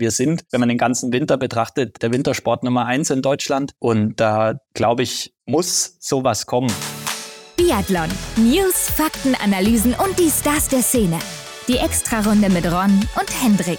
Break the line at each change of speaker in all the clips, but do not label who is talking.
Wir sind, wenn man den ganzen Winter betrachtet, der Wintersport Nummer eins in Deutschland. Und da, glaube ich, muss sowas kommen.
Biathlon. News, Fakten, Analysen und die Stars der Szene. Die Extrarunde mit Ron und Hendrik.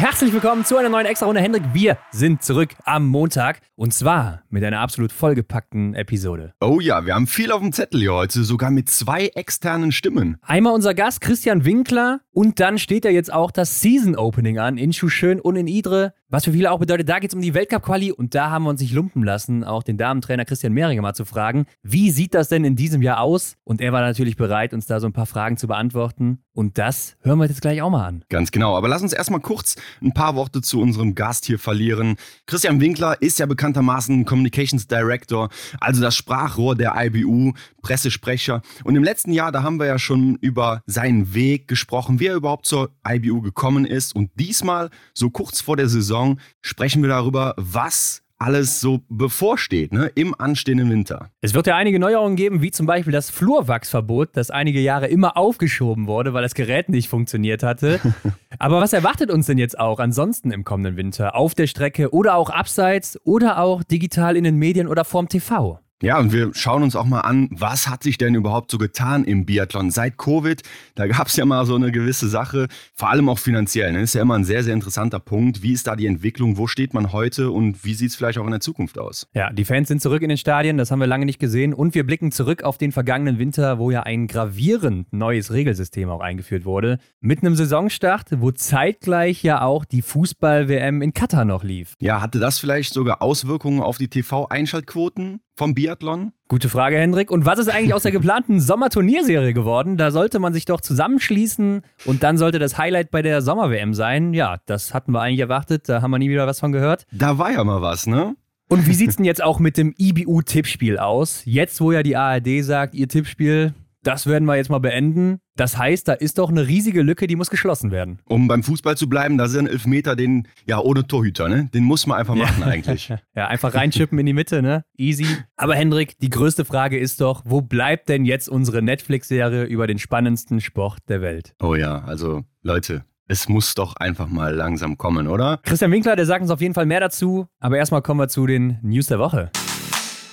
Herzlich willkommen zu einer neuen Extra-Runde. Hendrik, wir sind zurück am Montag und zwar mit einer absolut vollgepackten Episode.
Oh ja, wir haben viel auf dem Zettel hier heute, sogar mit zwei externen Stimmen.
Einmal unser Gast Christian Winkler und dann steht ja jetzt auch das Season Opening an in Schuschön und in Idre. Was für viele auch bedeutet, da geht es um die Weltcup-Quali und da haben wir uns nicht lumpen lassen, auch den Damentrainer Christian Mehringer mal zu fragen, wie sieht das denn in diesem Jahr aus? Und er war natürlich bereit, uns da so ein paar Fragen zu beantworten. Und das hören wir jetzt gleich auch mal an.
Ganz genau, aber lass uns erstmal kurz ein paar Worte zu unserem Gast hier verlieren. Christian Winkler ist ja bekanntermaßen Communications Director, also das Sprachrohr der IBU, Pressesprecher. Und im letzten Jahr, da haben wir ja schon über seinen Weg gesprochen, wie er überhaupt zur IBU gekommen ist. Und diesmal, so kurz vor der Saison, sprechen wir darüber, was alles so bevorsteht, ne, im anstehenden Winter.
Es wird ja einige Neuerungen geben, wie zum Beispiel das Flurwachsverbot, das einige Jahre immer aufgeschoben wurde, weil das Gerät nicht funktioniert hatte. Aber was erwartet uns denn jetzt auch ansonsten im kommenden Winter? Auf der Strecke oder auch abseits oder auch digital in den Medien oder vorm TV?
Ja, und wir schauen uns auch mal an, was hat sich denn überhaupt so getan im Biathlon seit Covid? Da gab es ja mal so eine gewisse Sache, vor allem auch finanziell. Ne? Ist ja immer ein sehr, sehr interessanter Punkt. Wie ist da die Entwicklung? Wo steht man heute und wie sieht es vielleicht auch in der Zukunft aus?
Ja, die Fans sind zurück in den Stadien, das haben wir lange nicht gesehen. Und wir blicken zurück auf den vergangenen Winter, wo ja ein gravierend neues Regelsystem auch eingeführt wurde. Mit einem Saisonstart, wo zeitgleich ja auch die Fußball-WM in Katar noch lief.
Ja, hatte das vielleicht sogar Auswirkungen auf die TV-Einschaltquoten? Vom Biathlon?
Gute Frage, Hendrik. Und was ist eigentlich aus der geplanten Sommerturnierserie geworden? Da sollte man sich doch zusammenschließen und dann sollte das Highlight bei der Sommer-WM sein. Ja, das hatten wir eigentlich erwartet. Da haben wir nie wieder was von gehört.
Da war ja mal was, ne?
Und wie sieht es denn jetzt auch mit dem IBU-Tippspiel aus? Jetzt, wo ja die ARD sagt, ihr Tippspiel, das werden wir jetzt mal beenden. Das heißt, da ist doch eine riesige Lücke, die muss geschlossen werden.
Um beim Fußball zu bleiben, da sind Elfmeter, den, ja, ohne Torhüter, ne? Den muss man einfach machen
ja.
eigentlich.
ja, einfach reinschippen in die Mitte, ne? Easy. Aber Hendrik, die größte Frage ist doch, wo bleibt denn jetzt unsere Netflix-Serie über den spannendsten Sport der Welt?
Oh ja, also Leute, es muss doch einfach mal langsam kommen, oder?
Christian Winkler, der sagt uns auf jeden Fall mehr dazu. Aber erstmal kommen wir zu den News der Woche.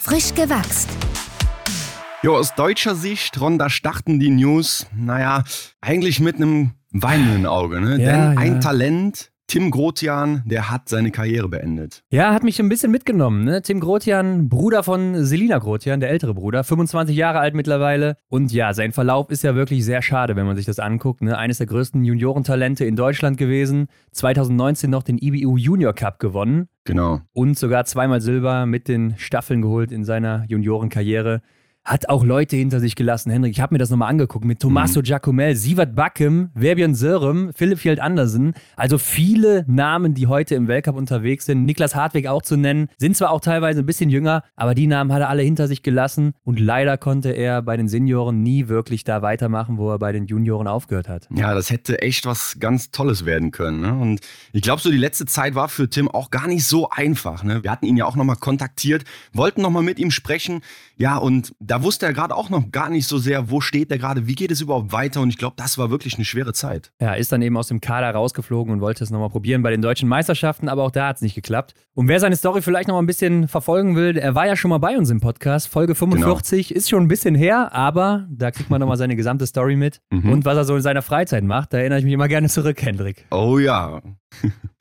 Frisch gewachst.
Jo, aus deutscher Sicht, Ron, da starten die News, naja, eigentlich mit einem weinenden Auge, ne?
Ja,
Denn ein
ja.
Talent, Tim Grotian, der hat seine Karriere beendet.
Ja, hat mich ein bisschen mitgenommen. Ne? Tim Grotian, Bruder von Selina Grotian, der ältere Bruder, 25 Jahre alt mittlerweile. Und ja, sein Verlauf ist ja wirklich sehr schade, wenn man sich das anguckt. Ne? Eines der größten Juniorentalente in Deutschland gewesen. 2019 noch den IBU Junior Cup gewonnen.
Genau.
Und sogar zweimal Silber mit den Staffeln geholt in seiner Juniorenkarriere hat auch Leute hinter sich gelassen. Henrik, ich habe mir das nochmal angeguckt mit Tommaso mhm. Giacomel, Sievert Backem, Verbjörn Sörem, Philipp Fjeld Andersen. Also viele Namen, die heute im Weltcup unterwegs sind. Niklas Hartwig auch zu nennen. Sind zwar auch teilweise ein bisschen jünger, aber die Namen hat er alle hinter sich gelassen. Und leider konnte er bei den Senioren nie wirklich da weitermachen, wo er bei den Junioren aufgehört hat.
Ja, das hätte echt was ganz Tolles werden können. Ne? Und ich glaube, so die letzte Zeit war für Tim auch gar nicht so einfach. Ne? Wir hatten ihn ja auch nochmal kontaktiert, wollten nochmal mit ihm sprechen. Ja, und da wusste er gerade auch noch gar nicht so sehr, wo steht er gerade, wie geht es überhaupt weiter. Und ich glaube, das war wirklich eine schwere Zeit.
Ja, ist dann eben aus dem Kader rausgeflogen und wollte es nochmal probieren bei den deutschen Meisterschaften, aber auch da hat es nicht geklappt. Und wer seine Story vielleicht noch ein bisschen verfolgen will, er war ja schon mal bei uns im Podcast. Folge 45 genau. ist schon ein bisschen her, aber da kriegt man nochmal seine gesamte Story mit. Mhm. Und was er so in seiner Freizeit macht, da erinnere ich mich immer gerne zurück, Hendrik.
Oh ja.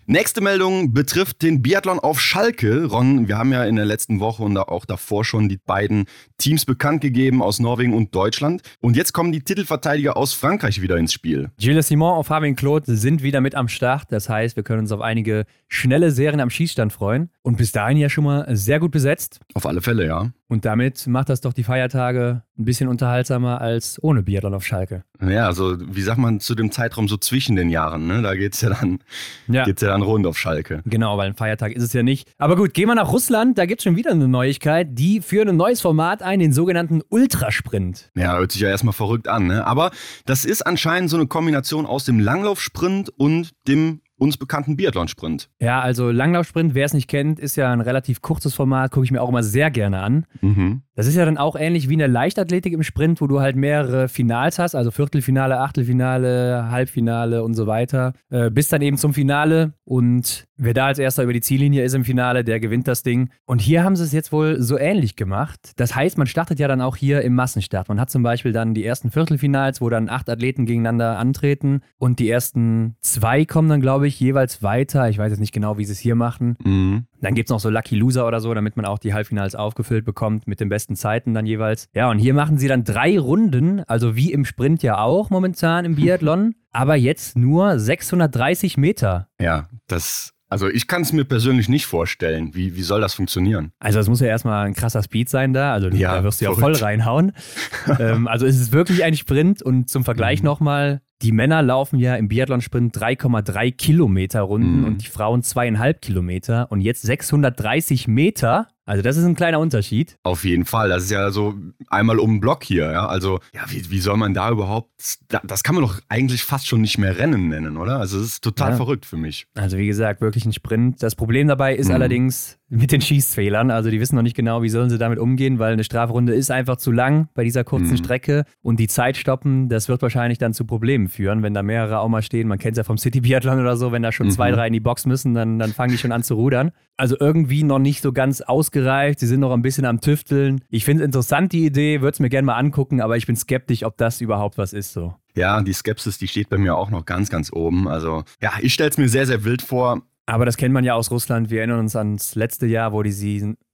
Nächste Meldung betrifft den Biathlon auf Schalke. Ron, wir haben ja in der letzten Woche und auch davor schon die beiden Teams bekannt gegeben aus Norwegen und Deutschland. Und jetzt kommen die Titelverteidiger aus Frankreich wieder ins Spiel.
Gilles Simon und Fabien Claude sind wieder mit am Start. Das heißt, wir können uns auf einige schnelle Serien am Schießstand freuen. Und bis dahin ja schon mal sehr gut besetzt.
Auf alle Fälle, ja.
Und damit macht das doch die Feiertage ein bisschen unterhaltsamer als ohne Biathlon auf Schalke.
Ja, also wie sagt man zu dem Zeitraum so zwischen den Jahren, ne? Da geht's ja dann, ja. geht's ja dann rund auf Schalke.
Genau, weil ein Feiertag ist es ja nicht. Aber gut, gehen wir nach Russland, da gibt's schon wieder eine Neuigkeit. Die führen ein neues Format ein, den sogenannten Ultrasprint.
Ja, hört sich ja erstmal verrückt an, ne? Aber das ist anscheinend so eine Kombination aus dem Langlaufsprint und dem uns bekannten Biathlon-Sprint.
Ja, also Langlaufsprint, wer es nicht kennt, ist ja ein relativ kurzes Format, gucke ich mir auch immer sehr gerne an. Mhm. Das ist ja dann auch ähnlich wie in der Leichtathletik im Sprint, wo du halt mehrere Finals hast, also Viertelfinale, Achtelfinale, Halbfinale und so weiter, äh, bis dann eben zum Finale und wer da als erster über die Ziellinie ist im Finale, der gewinnt das Ding. Und hier haben sie es jetzt wohl so ähnlich gemacht. Das heißt, man startet ja dann auch hier im Massenstart. Man hat zum Beispiel dann die ersten Viertelfinals, wo dann acht Athleten gegeneinander antreten und die ersten zwei kommen dann, glaube ich, jeweils weiter. Ich weiß jetzt nicht genau, wie sie es hier machen. Mhm. Dann gibt es noch so Lucky Loser oder so, damit man auch die Halbfinals aufgefüllt bekommt mit den besten Zeiten dann jeweils. Ja, und hier machen sie dann drei Runden, also wie im Sprint ja auch momentan im Biathlon, aber jetzt nur 630 Meter.
Ja, das also ich kann es mir persönlich nicht vorstellen. Wie, wie soll das funktionieren?
Also es muss ja erstmal ein krasser Speed sein da. Also ja, da wirst du ja voll reinhauen. ähm, also es ist wirklich ein Sprint und zum Vergleich mhm. nochmal, die Männer laufen ja im Biathlon-Sprint 3,3 Kilometer Runden mhm. und die Frauen zweieinhalb Kilometer und jetzt 630 Meter. Also das ist ein kleiner Unterschied.
Auf jeden Fall. Das ist ja so einmal um den Block hier. Ja? Also ja, wie, wie soll man da überhaupt, das kann man doch eigentlich fast schon nicht mehr Rennen nennen, oder? Also das ist total ja. verrückt für mich.
Also wie gesagt, wirklich ein Sprint. Das Problem dabei ist mhm. allerdings mit den Schießfehlern. Also die wissen noch nicht genau, wie sollen sie damit umgehen, weil eine Strafrunde ist einfach zu lang bei dieser kurzen mhm. Strecke und die Zeit stoppen, das wird wahrscheinlich dann zu Problemen führen, wenn da mehrere auch mal stehen. Man kennt es ja vom City Biathlon oder so, wenn da schon mhm. zwei, drei in die Box müssen, dann, dann fangen die schon an zu rudern. Also irgendwie noch nicht so ganz ausgereift. Sie sind noch ein bisschen am Tüfteln. Ich finde es interessant, die Idee, würde es mir gerne mal angucken, aber ich bin skeptisch, ob das überhaupt was ist so.
Ja, die Skepsis, die steht bei mir auch noch ganz, ganz oben. Also ja, ich stelle es mir sehr, sehr wild vor.
Aber das kennt man ja aus Russland. Wir erinnern uns ans letzte Jahr, wo die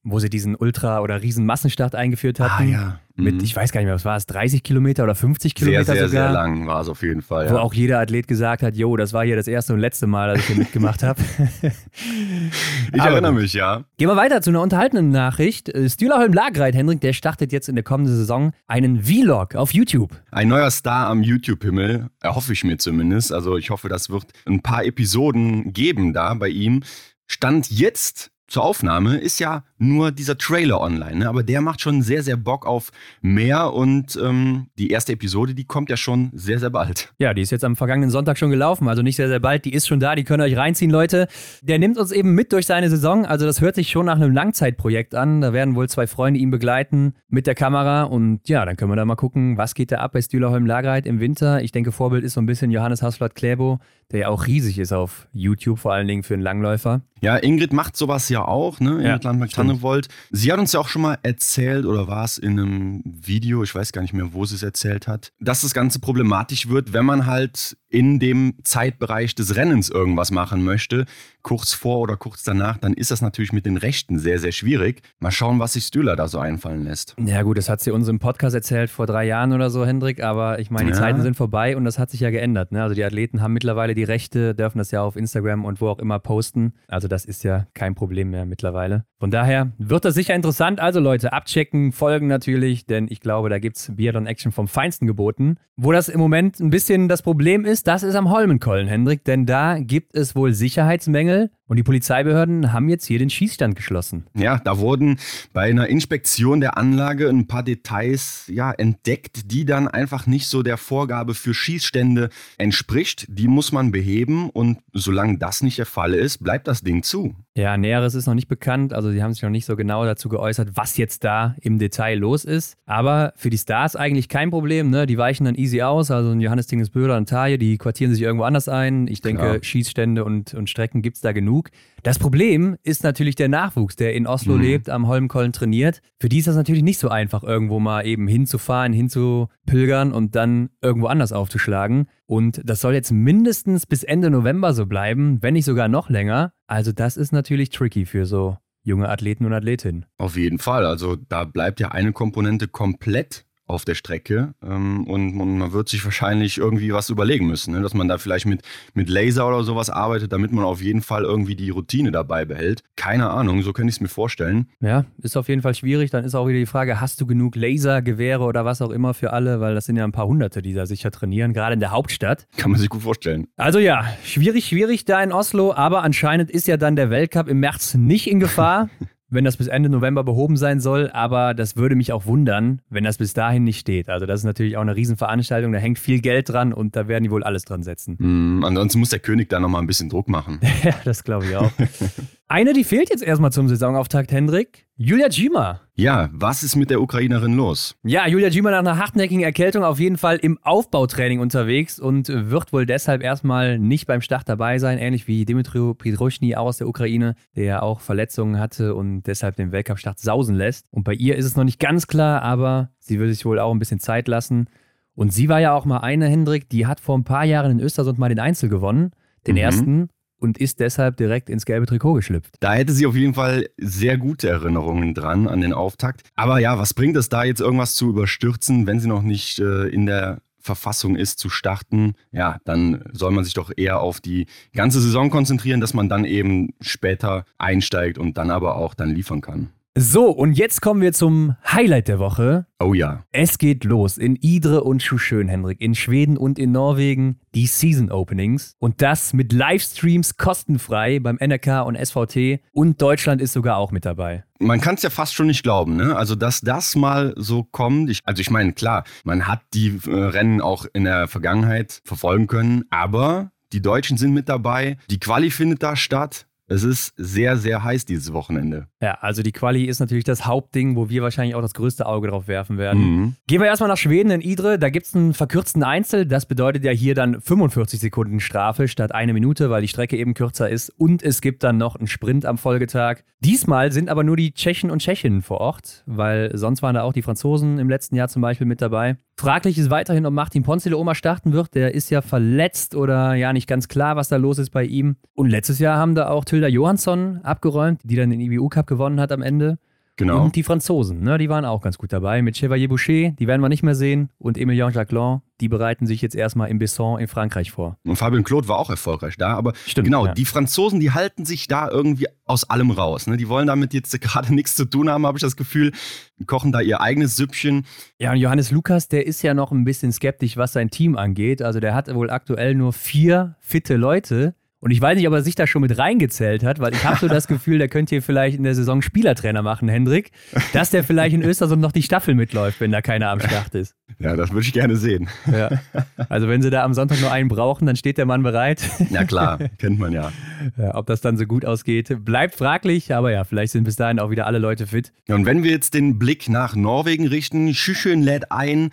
wo sie diesen Ultra- oder Riesenmassenstart eingeführt ah, hatten. Ah, ja. Mhm. Mit, ich weiß gar nicht mehr, was war es, 30 Kilometer oder 50 Kilometer
sehr,
sehr,
sogar. Sehr lang war es auf jeden Fall.
Wo ja. auch jeder Athlet gesagt hat, jo, das war hier das erste und letzte Mal, dass ich hier mitgemacht habe.
ich Aber erinnere mich, ja.
Gehen wir weiter zu einer unterhaltenden Nachricht. Stühlerholm Lagreit, Hendrik, der startet jetzt in der kommenden Saison einen Vlog auf YouTube.
Ein neuer Star am YouTube-Himmel, erhoffe ich mir zumindest. Also ich hoffe, das wird ein paar Episoden geben da bei ihm. Stand jetzt zur Aufnahme ist ja nur dieser Trailer online, ne? aber der macht schon sehr, sehr Bock auf mehr und ähm, die erste Episode, die kommt ja schon sehr, sehr bald.
Ja, die ist jetzt am vergangenen Sonntag schon gelaufen, also nicht sehr, sehr bald, die ist schon da, die könnt ihr euch reinziehen, Leute. Der nimmt uns eben mit durch seine Saison, also das hört sich schon nach einem Langzeitprojekt an, da werden wohl zwei Freunde ihn begleiten mit der Kamera und ja, dann können wir da mal gucken, was geht da ab bei Stühlerholm Lagreit im Winter. Ich denke, Vorbild ist so ein bisschen Johannes Haslott Klebo, der ja auch riesig ist auf YouTube, vor allen Dingen für einen Langläufer.
Ja, Ingrid macht sowas ja auch, ne? Ja, Landmark-Tannewold. Sie hat uns ja auch schon mal erzählt, oder war es in einem Video, ich weiß gar nicht mehr, wo sie es erzählt hat, dass das Ganze problematisch wird, wenn man halt in dem Zeitbereich des Rennens irgendwas machen möchte, kurz vor oder kurz danach, dann ist das natürlich mit den Rechten sehr, sehr schwierig. Mal schauen, was sich Stühler da so einfallen lässt.
Ja, gut, das hat sie uns im Podcast erzählt vor drei Jahren oder so, Hendrik, aber ich meine, die ja. Zeiten sind vorbei und das hat sich ja geändert. Ne? Also die Athleten haben mittlerweile die Rechte, dürfen das ja auf Instagram und wo auch immer posten. Also das ist ja kein Problem mehr mittlerweile. Von daher wird das sicher interessant. Also Leute, abchecken, folgen natürlich, denn ich glaube, da gibt es Biathlon Action vom Feinsten geboten. Wo das im Moment ein bisschen das Problem ist, das ist am Holmenkollen, Hendrik, denn da gibt es wohl Sicherheitsmängel und die Polizeibehörden haben jetzt hier den Schießstand geschlossen.
Ja, da wurden bei einer Inspektion der Anlage ein paar Details ja, entdeckt, die dann einfach nicht so der Vorgabe für Schießstände entspricht. Die muss man beheben und solange das nicht der Fall ist, bleibt das Ding zu.
Ja, Näheres ist noch nicht bekannt. Also, sie haben sich noch nicht so genau dazu geäußert, was jetzt da im Detail los ist. Aber für die Stars eigentlich kein Problem. Ne? Die weichen dann easy aus. Also, ein Johannes Tingesböhler und Taje, die quartieren sich irgendwo anders ein. Ich denke, Klar. Schießstände und, und Strecken gibt es da genug. Das Problem ist natürlich der Nachwuchs, der in Oslo mhm. lebt, am Holmkollen trainiert. Für die ist das natürlich nicht so einfach, irgendwo mal eben hinzufahren, hinzupilgern und dann irgendwo anders aufzuschlagen. Und das soll jetzt mindestens bis Ende November so bleiben, wenn nicht sogar noch länger. Also das ist natürlich tricky für so junge Athleten und Athletinnen.
Auf jeden Fall. Also da bleibt ja eine Komponente komplett auf der Strecke ähm, und, und, man wird sich wahrscheinlich irgendwie was überlegen müssen, ne? dass man da vielleicht mit, mit Laser oder sowas arbeitet, damit man auf jeden Fall irgendwie die Routine dabei behält. Keine Ahnung, so könnte ich es mir vorstellen.
Ja, ist auf jeden Fall schwierig. Dann ist auch wieder die Frage, hast du genug Lasergewehre oder was auch immer für alle, weil das sind ja ein paar Hunderte, die da sicher trainieren, gerade in der Hauptstadt.
Kann man sich gut vorstellen.
Also ja, schwierig, schwierig da in Oslo, aber anscheinend ist ja dann der Weltcup im März nicht in Gefahr. wenn das bis Ende November behoben sein soll, aber das würde mich auch wundern, wenn das bis dahin nicht steht. Also das ist natürlich auch eine Riesenveranstaltung, da hängt viel Geld dran und da werden die wohl alles dran setzen.
Mm, ansonsten muss der König da nochmal ein bisschen Druck machen.
ja, das glaube ich auch. Eine, die fehlt jetzt erstmal zum Saisonauftakt, Hendrik. Julia Gima.
Ja, was ist mit der Ukrainerin los?
Ja, Julia Gima nach einer hartnäckigen Erkältung auf jeden Fall im Aufbautraining unterwegs und wird wohl deshalb erstmal nicht beim Start dabei sein, ähnlich wie Dimitri Pidroschny aus der Ukraine, der auch Verletzungen hatte und deshalb den Weltcup-Start sausen lässt. Und bei ihr ist es noch nicht ganz klar, aber sie will sich wohl auch ein bisschen Zeit lassen. Und sie war ja auch mal eine, Hendrik, die hat vor ein paar Jahren in Östersund mal den Einzel gewonnen, den mhm. ersten und ist deshalb direkt ins gelbe Trikot geschlüpft.
Da hätte sie auf jeden Fall sehr gute Erinnerungen dran an den Auftakt. Aber ja, was bringt es da jetzt irgendwas zu überstürzen, wenn sie noch nicht äh, in der Verfassung ist zu starten, ja, dann soll man sich doch eher auf die ganze Saison konzentrieren, dass man dann eben später einsteigt und dann aber auch dann liefern kann.
So, und jetzt kommen wir zum Highlight der Woche.
Oh ja.
Es geht los in Idre und Schuschön, Henrik, in Schweden und in Norwegen, die Season Openings. Und das mit Livestreams kostenfrei beim NRK und SVT. Und Deutschland ist sogar auch mit dabei.
Man kann es ja fast schon nicht glauben, ne? Also, dass das mal so kommt. Ich, also, ich meine, klar, man hat die äh, Rennen auch in der Vergangenheit verfolgen können, aber die Deutschen sind mit dabei. Die Quali findet da statt. Es ist sehr, sehr heiß dieses Wochenende.
Ja, also die Quali ist natürlich das Hauptding, wo wir wahrscheinlich auch das größte Auge drauf werfen werden. Mhm. Gehen wir erstmal nach Schweden in Idre. Da gibt es einen verkürzten Einzel. Das bedeutet ja hier dann 45 Sekunden Strafe statt eine Minute, weil die Strecke eben kürzer ist. Und es gibt dann noch einen Sprint am Folgetag. Diesmal sind aber nur die Tschechen und Tschechinnen vor Ort, weil sonst waren da auch die Franzosen im letzten Jahr zum Beispiel mit dabei. Fraglich ist weiterhin, ob Martin Ponzile Oma starten wird. Der ist ja verletzt oder ja nicht ganz klar, was da los ist bei ihm. Und letztes Jahr haben da auch Tilda Johansson abgeräumt, die dann den IBU Cup gewonnen hat am Ende.
Genau.
Und die Franzosen, ne, die waren auch ganz gut dabei. Mit Chevalier Boucher, die werden wir nicht mehr sehen. Und Emilien Jacquelin, die bereiten sich jetzt erstmal im Besson in Frankreich vor.
Und Fabien Claude war auch erfolgreich da. Aber Stimmt, genau, ja. die Franzosen, die halten sich da irgendwie aus allem raus. Ne? Die wollen damit jetzt gerade nichts zu tun haben, habe ich das Gefühl. Kochen da ihr eigenes Süppchen.
Ja, und Johannes Lukas, der ist ja noch ein bisschen skeptisch, was sein Team angeht. Also der hat wohl aktuell nur vier fitte Leute. Und ich weiß nicht, ob er sich da schon mit reingezählt hat, weil ich habe so das Gefühl, der könnte hier vielleicht in der Saison Spielertrainer machen, Hendrik, dass der vielleicht in Östersund noch die Staffel mitläuft, wenn da keiner am Start ist.
Ja, das würde ich gerne sehen.
Ja. Also wenn sie da am Sonntag nur einen brauchen, dann steht der Mann bereit.
Ja klar, kennt man ja.
ja. Ob das dann so gut ausgeht, bleibt fraglich, aber ja, vielleicht sind bis dahin auch wieder alle Leute fit.
Ja, und wenn wir jetzt den Blick nach Norwegen richten, Schüschön lädt ein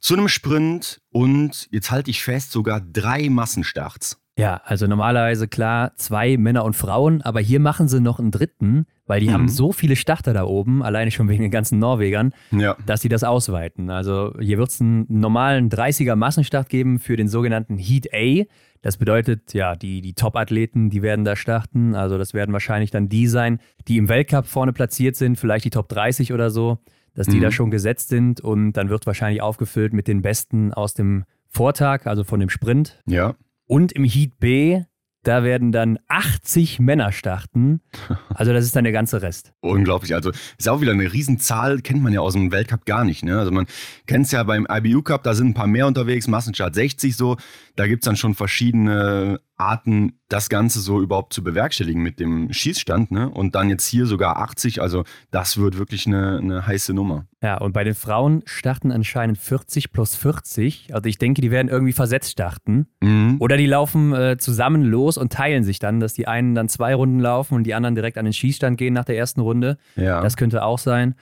zu einem Sprint und jetzt halte ich fest, sogar drei Massenstarts.
Ja, also normalerweise klar zwei Männer und Frauen, aber hier machen sie noch einen dritten, weil die mhm. haben so viele Starter da oben, alleine schon wegen den ganzen Norwegern, ja. dass sie das ausweiten. Also hier wird es einen normalen 30er Massenstart geben für den sogenannten Heat A. Das bedeutet, ja, die, die Top-Athleten, die werden da starten. Also das werden wahrscheinlich dann die sein, die im Weltcup vorne platziert sind, vielleicht die Top 30 oder so, dass die mhm. da schon gesetzt sind und dann wird wahrscheinlich aufgefüllt mit den Besten aus dem Vortag, also von dem Sprint.
Ja.
Und im Heat B, da werden dann 80 Männer starten. Also das ist dann der ganze Rest.
Unglaublich. Also ist auch wieder eine Riesenzahl, kennt man ja aus dem Weltcup gar nicht. Ne? Also man kennt es ja beim IBU Cup, da sind ein paar mehr unterwegs, Massenstart 60 so. Da gibt es dann schon verschiedene Arten, das Ganze so überhaupt zu bewerkstelligen mit dem Schießstand. Ne? Und dann jetzt hier sogar 80. Also das wird wirklich eine, eine heiße Nummer.
Ja, und bei den Frauen starten anscheinend 40 plus 40. Also ich denke, die werden irgendwie versetzt starten. Mhm. Oder die laufen äh, zusammen los und teilen sich dann, dass die einen dann zwei Runden laufen und die anderen direkt an den Schießstand gehen nach der ersten Runde. Ja. Das könnte auch sein.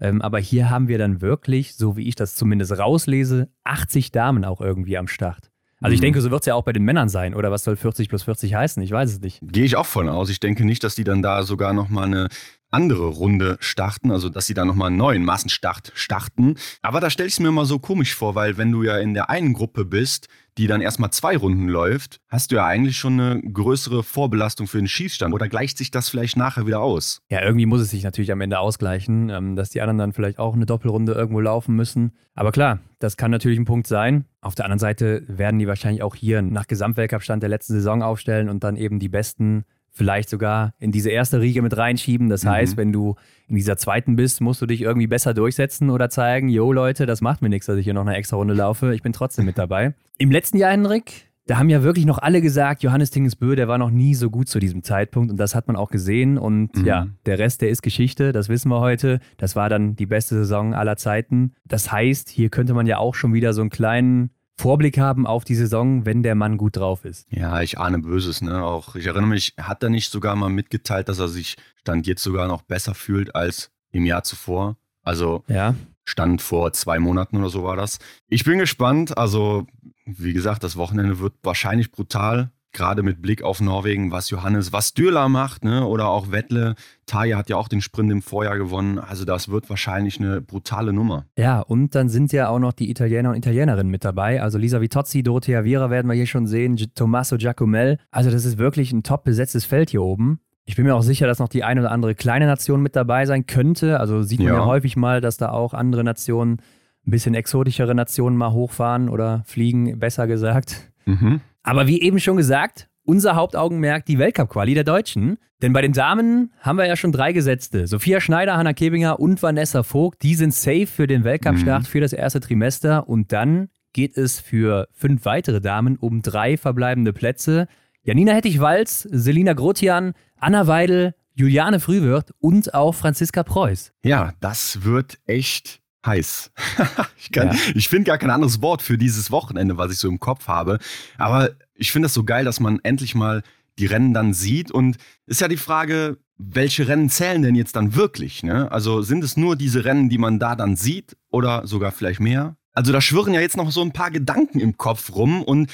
Ähm, aber hier haben wir dann wirklich, so wie ich das zumindest rauslese, 80 Damen auch irgendwie am Start. Also ich mhm. denke, so wird es ja auch bei den Männern sein. Oder was soll 40 plus 40 heißen? Ich weiß es nicht.
Gehe ich auch von aus. Ich denke nicht, dass die dann da sogar nochmal eine andere Runde starten, also dass sie da nochmal einen neuen Massenstart starten. Aber da stelle ich es mir immer so komisch vor, weil wenn du ja in der einen Gruppe bist, die dann erstmal zwei Runden läuft, hast du ja eigentlich schon eine größere Vorbelastung für den Schießstand. Oder gleicht sich das vielleicht nachher wieder aus?
Ja, irgendwie muss es sich natürlich am Ende ausgleichen, ähm, dass die anderen dann vielleicht auch eine Doppelrunde irgendwo laufen müssen. Aber klar, das kann natürlich ein Punkt sein. Auf der anderen Seite werden die wahrscheinlich auch hier nach Gesamtweltcup-Stand der letzten Saison aufstellen und dann eben die besten vielleicht sogar in diese erste Riege mit reinschieben. Das mhm. heißt, wenn du in dieser zweiten bist, musst du dich irgendwie besser durchsetzen oder zeigen, yo Leute, das macht mir nichts, dass ich hier noch eine extra Runde laufe. Ich bin trotzdem mit dabei. Im letzten Jahr, Henrik, da haben ja wirklich noch alle gesagt, Johannes Tingesbö, der war noch nie so gut zu diesem Zeitpunkt und das hat man auch gesehen und mhm. ja, der Rest, der ist Geschichte, das wissen wir heute. Das war dann die beste Saison aller Zeiten. Das heißt, hier könnte man ja auch schon wieder so einen kleinen Vorblick haben auf die Saison, wenn der Mann gut drauf ist.
Ja, ich ahne Böses, ne? Auch ich erinnere mich, hat er nicht sogar mal mitgeteilt, dass er sich Stand jetzt sogar noch besser fühlt als im Jahr zuvor? Also
ja.
Stand vor zwei Monaten oder so war das. Ich bin gespannt. Also, wie gesagt, das Wochenende wird wahrscheinlich brutal gerade mit Blick auf Norwegen, was Johannes, was Dürler macht, ne? oder auch Wettle. Taya hat ja auch den Sprint im Vorjahr gewonnen. Also das wird wahrscheinlich eine brutale Nummer.
Ja, und dann sind ja auch noch die Italiener und Italienerinnen mit dabei. Also Lisa Vitozzi, Dorothea Viera werden wir hier schon sehen, Tommaso Giacomel. Also das ist wirklich ein top besetztes Feld hier oben. Ich bin mir auch sicher, dass noch die eine oder andere kleine Nation mit dabei sein könnte. Also sieht man ja, ja häufig mal, dass da auch andere Nationen, ein bisschen exotischere Nationen mal hochfahren oder fliegen, besser gesagt. Mhm. Aber wie eben schon gesagt, unser Hauptaugenmerk die Weltcup-Quali der Deutschen. Denn bei den Damen haben wir ja schon drei Gesetzte. Sophia Schneider, Hanna Kebinger und Vanessa Vogt, die sind safe für den Weltcup-Start mhm. für das erste Trimester. Und dann geht es für fünf weitere Damen um drei verbleibende Plätze. Janina Hettich-Walz, Selina Grotian, Anna Weidel, Juliane Frühwirth und auch Franziska Preuß.
Ja, das wird echt heiß. ich ja. ich finde gar kein anderes Wort für dieses Wochenende, was ich so im Kopf habe. Aber ich finde es so geil, dass man endlich mal die Rennen dann sieht. Und ist ja die Frage, welche Rennen zählen denn jetzt dann wirklich? Ne? Also sind es nur diese Rennen, die man da dann sieht oder sogar vielleicht mehr? Also da schwirren ja jetzt noch so ein paar Gedanken im Kopf rum und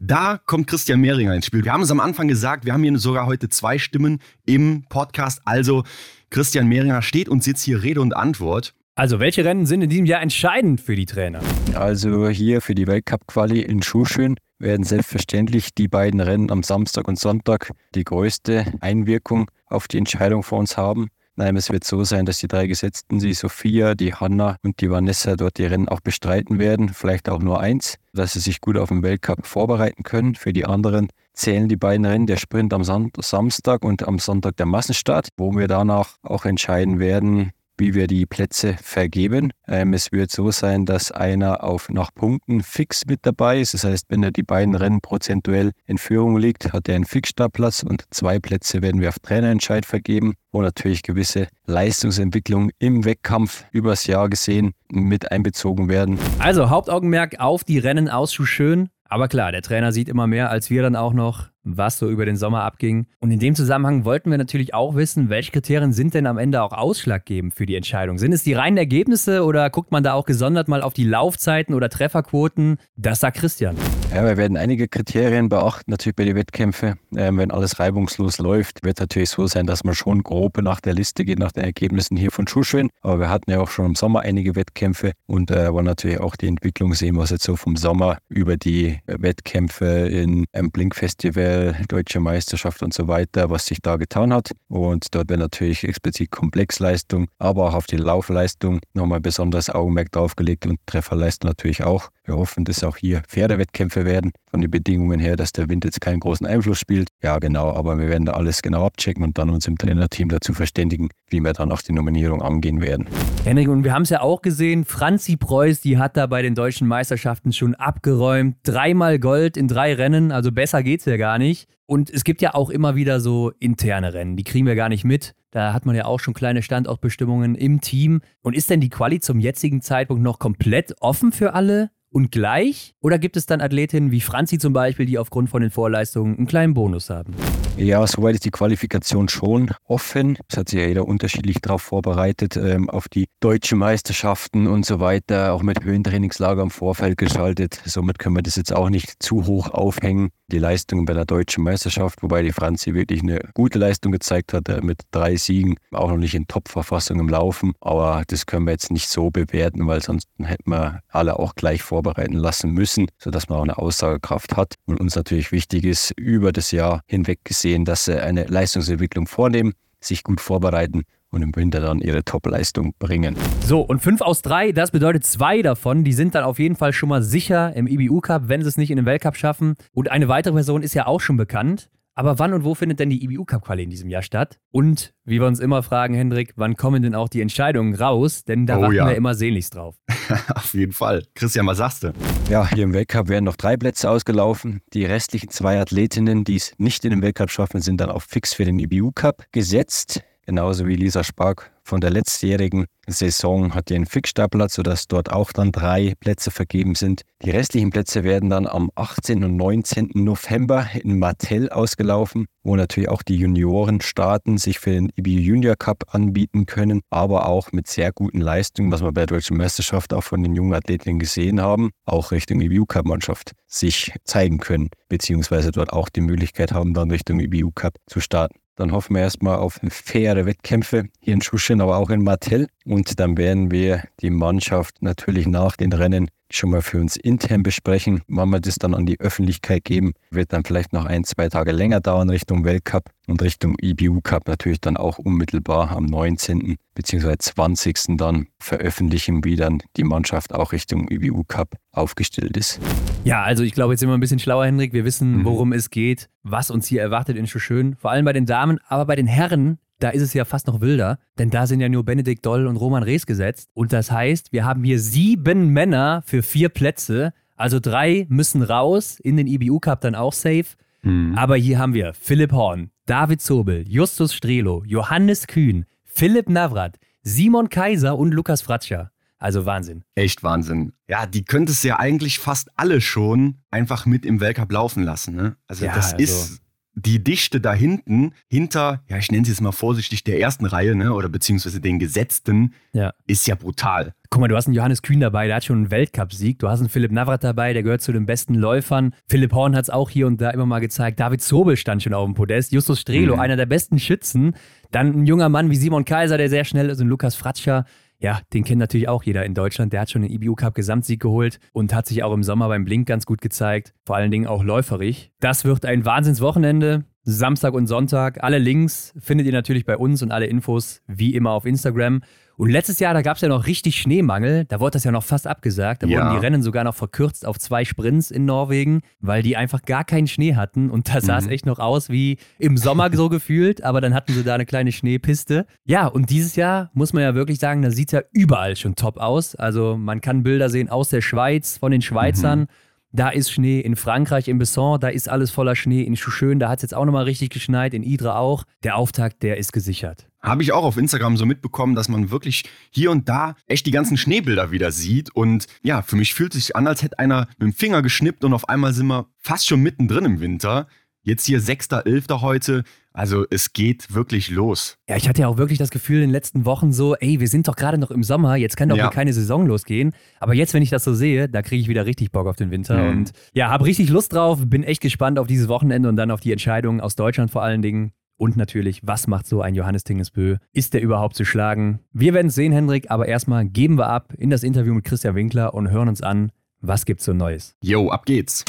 da kommt Christian Mehringer ins Spiel. Wir haben es am Anfang gesagt, wir haben hier sogar heute zwei Stimmen im Podcast. Also Christian Mehringer steht und sitzt hier Rede und Antwort.
Also, welche Rennen sind in diesem Jahr entscheidend für die Trainer?
Also hier für die Weltcup-Quali in Schuschön werden selbstverständlich die beiden Rennen am Samstag und Sonntag die größte Einwirkung auf die Entscheidung vor uns haben. Nein, es wird so sein, dass die drei Gesetzten, die Sophia, die Hanna und die Vanessa, dort die Rennen auch bestreiten werden. Vielleicht auch nur eins, dass sie sich gut auf den Weltcup vorbereiten können. Für die anderen zählen die beiden Rennen, der Sprint am Samstag und am Sonntag der Massenstart, wo wir danach auch entscheiden werden, wie wir die Plätze vergeben. Ähm, es wird so sein, dass einer auf nach Punkten fix mit dabei ist. Das heißt, wenn er die beiden Rennen prozentuell in Führung liegt, hat er einen Fixstartplatz und zwei Plätze werden wir auf Trainerentscheid vergeben, wo natürlich gewisse Leistungsentwicklung im Wettkampf übers Jahr gesehen mit einbezogen werden.
Also Hauptaugenmerk auf die Rennen aus Schön. Aber klar, der Trainer sieht immer mehr als wir dann auch noch was so über den Sommer abging. Und in dem Zusammenhang wollten wir natürlich auch wissen, welche Kriterien sind denn am Ende auch ausschlaggebend für die Entscheidung? Sind es die reinen Ergebnisse oder guckt man da auch gesondert mal auf die Laufzeiten oder Trefferquoten? Das sagt Christian.
Ja, wir werden einige Kriterien beachten, natürlich bei den Wettkämpfen. Ähm, wenn alles reibungslos läuft, wird natürlich so sein, dass man schon grob nach der Liste geht, nach den Ergebnissen hier von Schuschwin. Aber wir hatten ja auch schon im Sommer einige Wettkämpfe und äh, wollen natürlich auch die Entwicklung sehen, was jetzt so vom Sommer über die Wettkämpfe in einem Blinkfestival Deutsche Meisterschaft und so weiter, was sich da getan hat. Und dort wird natürlich explizit Komplexleistung, aber auch auf die Laufleistung nochmal besonders Augenmerk draufgelegt und Trefferleistung natürlich auch. Wir hoffen, dass auch hier faire Wettkämpfe werden, von den Bedingungen her, dass der Wind jetzt keinen großen Einfluss spielt. Ja, genau, aber wir werden da alles genau abchecken und dann uns im Trainerteam dazu verständigen, wie wir dann auch die Nominierung angehen werden.
Henrik, und wir haben es ja auch gesehen, Franzi Preuß, die hat da bei den deutschen Meisterschaften schon abgeräumt. Dreimal Gold in drei Rennen, also besser geht's ja gar nicht. Und es gibt ja auch immer wieder so interne Rennen, die kriegen wir gar nicht mit. Da hat man ja auch schon kleine Standortbestimmungen im Team. Und ist denn die Quali zum jetzigen Zeitpunkt noch komplett offen für alle? Und gleich? Oder gibt es dann Athletinnen wie Franzi zum Beispiel, die aufgrund von den Vorleistungen einen kleinen Bonus haben?
Ja, soweit ist die Qualifikation schon offen. Es hat sich ja jeder unterschiedlich darauf vorbereitet, ähm, auf die deutschen Meisterschaften und so weiter, auch mit Höhentrainingslager im Vorfeld geschaltet. Somit können wir das jetzt auch nicht zu hoch aufhängen. Die Leistungen bei der deutschen Meisterschaft, wobei die Franzi wirklich eine gute Leistung gezeigt hat, äh, mit drei Siegen, auch noch nicht in Top-Verfassung im Laufen. Aber das können wir jetzt nicht so bewerten, weil sonst hätten wir alle auch gleich vorbereiten lassen müssen, sodass man auch eine Aussagekraft hat. Und uns natürlich wichtig ist, über das Jahr hinweg gesehen, sehen, dass sie eine Leistungsentwicklung vornehmen, sich gut vorbereiten und im Winter dann ihre Top-Leistung bringen.
So, und fünf aus drei, das bedeutet zwei davon, die sind dann auf jeden Fall schon mal sicher im IBU-Cup, wenn sie es nicht in den Weltcup schaffen. Und eine weitere Person ist ja auch schon bekannt. Aber wann und wo findet denn die IBU-Cup-Quali in diesem Jahr statt? Und wie wir uns immer fragen, Hendrik, wann kommen denn auch die Entscheidungen raus? Denn da oh, warten ja. wir immer sehnlichst drauf.
Auf jeden Fall. Christian, was sagst du?
Ja, hier im Weltcup werden noch drei Plätze ausgelaufen. Die restlichen zwei Athletinnen, die es nicht in den Weltcup schaffen, sind dann auf fix für den IBU-Cup gesetzt. Genauso wie Lisa Spark von der letztjährigen Saison hat den Fixstartplatz, sodass dort auch dann drei Plätze vergeben sind. Die restlichen Plätze werden dann am 18. und 19. November in Martell ausgelaufen, wo natürlich auch die Junioren starten, sich für den IBU Junior Cup anbieten können, aber auch mit sehr guten Leistungen, was wir bei der Deutschen Meisterschaft auch von den jungen Athletinnen gesehen haben, auch Richtung IBU Cup Mannschaft sich zeigen können, beziehungsweise dort auch die Möglichkeit haben, dann Richtung IBU Cup zu starten. Dann hoffen wir erstmal auf faire Wettkämpfe hier in Schuschen, aber auch in Martell. Und dann werden wir die Mannschaft natürlich nach den Rennen schon mal für uns intern besprechen. Wann wir das dann an die Öffentlichkeit geben, wird dann vielleicht noch ein, zwei Tage länger dauern Richtung Weltcup und Richtung IBU Cup natürlich dann auch unmittelbar am 19. bzw. 20. dann veröffentlichen, wie dann die Mannschaft auch Richtung IBU Cup aufgestellt ist.
Ja, also ich glaube, jetzt sind wir ein bisschen schlauer, Hendrik. Wir wissen, mhm. worum es geht, was uns hier erwartet in Schön. Vor allem bei den Damen, aber bei den Herren da ist es ja fast noch wilder, denn da sind ja nur Benedikt Doll und Roman Rees gesetzt. Und das heißt, wir haben hier sieben Männer für vier Plätze. Also drei müssen raus, in den IBU Cup dann auch safe. Mhm. Aber hier haben wir Philipp Horn, David Zobel, Justus Strelo, Johannes Kühn, Philipp Navrat, Simon Kaiser und Lukas Fratscher. Also Wahnsinn.
Echt Wahnsinn. Ja, die könntest du ja eigentlich fast alle schon einfach mit im Weltcup laufen lassen. Ne? Also ja, das also ist die Dichte da hinten, hinter, ja, ich nenne es jetzt mal vorsichtig, der ersten Reihe, ne, oder beziehungsweise den Gesetzten, ja. ist ja brutal.
Guck mal, du hast einen Johannes Kühn dabei, der hat schon einen Weltcupsieg. Du hast einen Philipp Navrat dabei, der gehört zu den besten Läufern. Philipp Horn hat es auch hier und da immer mal gezeigt. David Zobel stand schon auf dem Podest. Justus Strelo, mhm. einer der besten Schützen. Dann ein junger Mann wie Simon Kaiser, der sehr schnell ist, und Lukas Fratscher, ja, den kennt natürlich auch jeder in Deutschland. Der hat schon den IBU Cup Gesamtsieg geholt und hat sich auch im Sommer beim Blink ganz gut gezeigt. Vor allen Dingen auch läuferig. Das wird ein Wahnsinnswochenende. Samstag und Sonntag. Alle Links findet ihr natürlich bei uns und alle Infos wie immer auf Instagram. Und letztes Jahr, da gab es ja noch richtig Schneemangel. Da wurde das ja noch fast abgesagt. Da ja. wurden die Rennen sogar noch verkürzt auf zwei Sprints in Norwegen, weil die einfach gar keinen Schnee hatten. Und da sah es mhm. echt noch aus wie im Sommer so gefühlt. Aber dann hatten sie da eine kleine Schneepiste. Ja, und dieses Jahr muss man ja wirklich sagen, da sieht es ja überall schon top aus. Also man kann Bilder sehen aus der Schweiz, von den Schweizern. Mhm. Da ist Schnee in Frankreich, in Besson, da ist alles voller Schnee. In Chouchön, da hat es jetzt auch nochmal richtig geschneit, in Idre auch. Der Auftakt, der ist gesichert.
Habe ich auch auf Instagram so mitbekommen, dass man wirklich hier und da echt die ganzen Schneebilder wieder sieht. Und ja, für mich fühlt es sich an, als hätte einer mit dem Finger geschnippt und auf einmal sind wir fast schon mittendrin im Winter. Jetzt hier 6.11. heute. Also es geht wirklich los.
Ja, ich hatte ja auch wirklich das Gefühl in den letzten Wochen so, ey, wir sind doch gerade noch im Sommer, jetzt kann doch ja. keine Saison losgehen. Aber jetzt, wenn ich das so sehe, da kriege ich wieder richtig Bock auf den Winter. Mhm. Und ja, habe richtig Lust drauf, bin echt gespannt auf dieses Wochenende und dann auf die Entscheidungen aus Deutschland vor allen Dingen. Und natürlich, was macht so ein Johannes Tingesbö? Ist der überhaupt zu schlagen? Wir werden es sehen, Hendrik, aber erstmal geben wir ab in das Interview mit Christian Winkler und hören uns an, was gibt's so Neues.
Jo, ab geht's.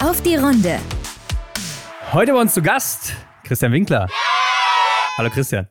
Auf die Runde.
Heute bei uns zu Gast Christian Winkler. Hallo Christian.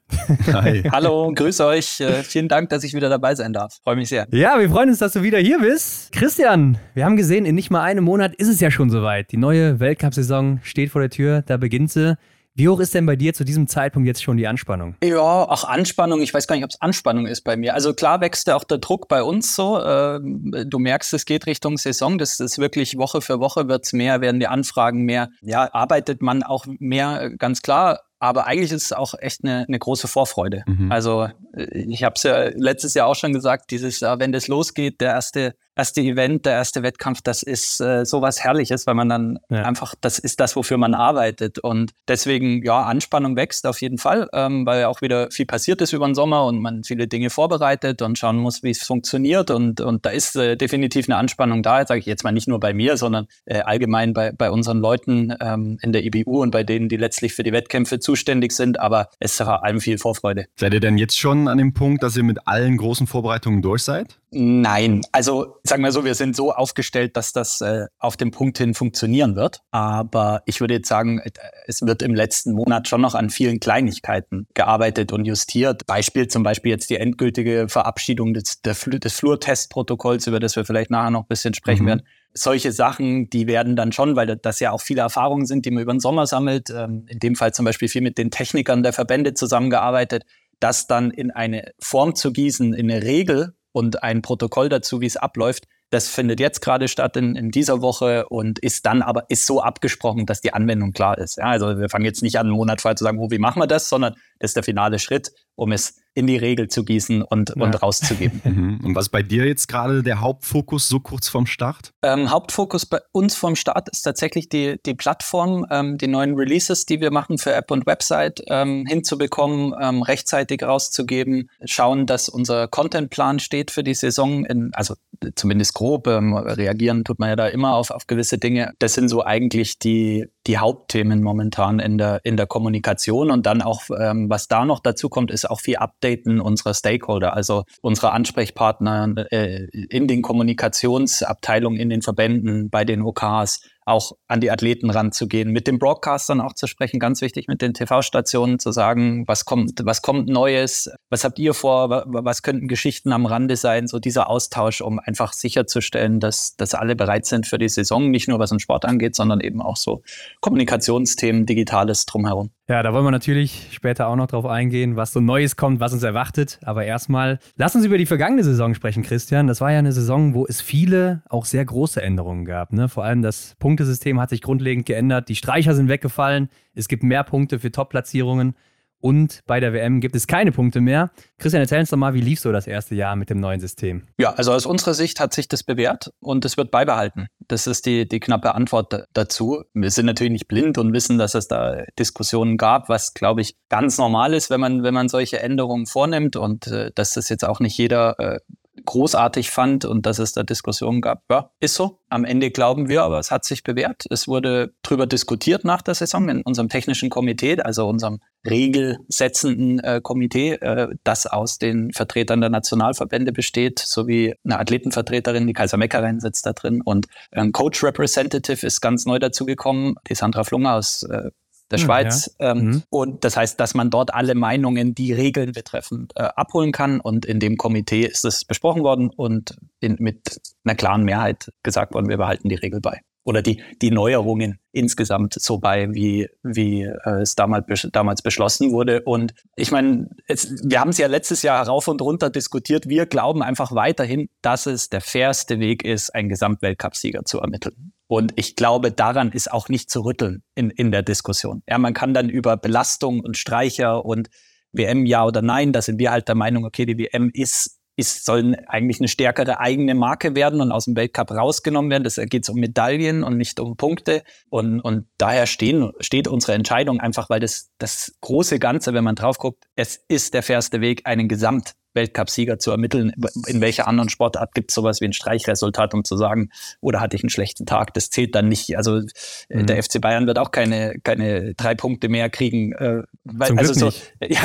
Hi. Hallo, grüße euch. Äh, vielen Dank, dass ich wieder dabei sein darf. Freue mich sehr.
Ja, wir freuen uns, dass du wieder hier bist. Christian, wir haben gesehen, in nicht mal einem Monat ist es ja schon soweit. Die neue Weltcup-Saison steht vor der Tür, da beginnt sie. Wie hoch ist denn bei dir zu diesem Zeitpunkt jetzt schon die Anspannung?
Ja, auch Anspannung. Ich weiß gar nicht, ob es Anspannung ist bei mir. Also klar wächst ja auch der Druck bei uns so. Ähm, du merkst, es geht Richtung Saison. Das ist wirklich Woche für Woche wird es mehr, werden die Anfragen mehr. Ja, arbeitet man auch mehr, ganz klar. Aber eigentlich ist es auch echt eine, eine große Vorfreude. Mhm. Also äh, ich habe es ja letztes Jahr auch schon gesagt, dieses Jahr, wenn das losgeht, der erste erste Event, der erste Wettkampf, das ist äh, sowas Herrliches, weil man dann ja. einfach, das ist das, wofür man arbeitet. Und deswegen, ja, Anspannung wächst auf jeden Fall, ähm, weil auch wieder viel passiert ist über den Sommer und man viele Dinge vorbereitet und schauen muss, wie es funktioniert. Und, und da ist äh, definitiv eine Anspannung da, sage ich jetzt mal nicht nur bei mir, sondern äh, allgemein bei, bei unseren Leuten ähm, in der IBU und bei denen, die letztlich für die Wettkämpfe zuständig sind. Aber es ist vor allem viel Vorfreude.
Seid ihr denn jetzt schon an dem Punkt, dass ihr mit allen großen Vorbereitungen durch seid?
Nein, also sagen wir so, wir sind so aufgestellt, dass das äh, auf dem Punkt hin funktionieren wird. Aber ich würde jetzt sagen, äh, es wird im letzten Monat schon noch an vielen Kleinigkeiten gearbeitet und justiert. Beispiel zum Beispiel jetzt die endgültige Verabschiedung des, des Flurtestprotokolls, über das wir vielleicht nachher noch ein bisschen sprechen mhm. werden. Solche Sachen, die werden dann schon, weil das ja auch viele Erfahrungen sind, die man über den Sommer sammelt, ähm, in dem Fall zum Beispiel viel mit den Technikern der Verbände zusammengearbeitet, das dann in eine Form zu gießen, in eine Regel, und ein Protokoll dazu, wie es abläuft. Das findet jetzt gerade statt in, in dieser Woche und ist dann aber ist so abgesprochen, dass die Anwendung klar ist. Ja, also wir fangen jetzt nicht an, einen Monat vorher zu sagen, oh, wie machen wir das, sondern ist der finale Schritt, um es in die Regel zu gießen und, ja. und rauszugeben.
Mhm. Und was ist bei dir jetzt gerade der Hauptfokus so kurz vorm Start?
Ähm, Hauptfokus bei uns vorm Start ist tatsächlich die, die Plattform, ähm, die neuen Releases, die wir machen für App und Website ähm, hinzubekommen, ähm, rechtzeitig rauszugeben, schauen, dass unser Contentplan steht für die Saison, in, also zumindest grob, ähm, reagieren tut man ja da immer auf, auf gewisse Dinge. Das sind so eigentlich die, die Hauptthemen momentan in der, in der Kommunikation und dann auch, ähm, was da noch dazu kommt, ist auch viel Updaten unserer Stakeholder, also unsere Ansprechpartner äh, in den Kommunikationsabteilungen, in den Verbänden, bei den OKs, auch an die Athleten ranzugehen, mit den Broadcastern auch zu sprechen, ganz wichtig, mit den TV-Stationen zu sagen, was kommt, was kommt Neues, was habt ihr vor, was könnten Geschichten am Rande sein, so dieser Austausch, um einfach sicherzustellen, dass, dass alle bereit sind für die Saison, nicht nur was den Sport angeht, sondern eben auch so Kommunikationsthemen, Digitales drumherum.
Ja, da wollen wir natürlich später auch noch drauf eingehen, was so Neues kommt, was uns erwartet. Aber erstmal, lass uns über die vergangene Saison sprechen, Christian. Das war ja eine Saison, wo es viele, auch sehr große Änderungen gab. Ne? Vor allem das Punktesystem hat sich grundlegend geändert. Die Streicher sind weggefallen. Es gibt mehr Punkte für Top-Platzierungen und bei der WM gibt es keine Punkte mehr. Christian, erzähl uns doch mal, wie lief so das erste Jahr mit dem neuen System?
Ja, also aus unserer Sicht hat sich das bewährt und es wird beibehalten. Das ist die, die knappe Antwort dazu. Wir sind natürlich nicht blind und wissen, dass es da Diskussionen gab, was, glaube ich, ganz normal ist, wenn man, wenn man solche Änderungen vornimmt und äh, dass das jetzt auch nicht jeder äh, großartig fand und dass es da Diskussionen gab. Ja, ist so. Am Ende glauben wir, aber es hat sich bewährt. Es wurde darüber diskutiert nach der Saison in unserem technischen Komitee, also unserem regelsetzenden äh, Komitee, äh, das aus den Vertretern der Nationalverbände besteht, sowie eine Athletenvertreterin, die Kaiser Meckerin sitzt da drin und ein Coach Representative ist ganz neu dazugekommen, die Sandra Flunger aus äh, der hm, Schweiz. Ja. Ähm, mhm. Und das heißt, dass man dort alle Meinungen, die Regeln betreffen, äh, abholen kann. Und in dem Komitee ist es besprochen worden und in, mit einer klaren Mehrheit gesagt worden, wir behalten die Regel bei. Oder die, die Neuerungen insgesamt so bei, wie, wie äh, es damals, damals beschlossen wurde. Und ich meine, wir haben es ja letztes Jahr rauf und runter diskutiert. Wir glauben einfach weiterhin, dass es der fairste Weg ist, einen Gesamtweltcupsieger zu ermitteln. Und ich glaube, daran ist auch nicht zu rütteln in, in der Diskussion. Ja, man kann dann über Belastung und Streicher und WM ja oder nein, da sind wir halt der Meinung, okay, die WM ist, ist soll eigentlich eine stärkere eigene Marke werden und aus dem Weltcup rausgenommen werden. Das geht um Medaillen und nicht um Punkte. Und, und daher stehen, steht unsere Entscheidung einfach, weil das, das große Ganze, wenn man drauf guckt, es ist der fairste Weg, einen Gesamt Weltcupsieger zu ermitteln. In welcher anderen Sportart gibt es sowas wie ein Streichresultat, um zu sagen, oder hatte ich einen schlechten Tag? Das zählt dann nicht. Also äh, mhm. der FC Bayern wird auch keine, keine drei Punkte mehr kriegen. Äh,
weil, Zum also Glück so,
ja,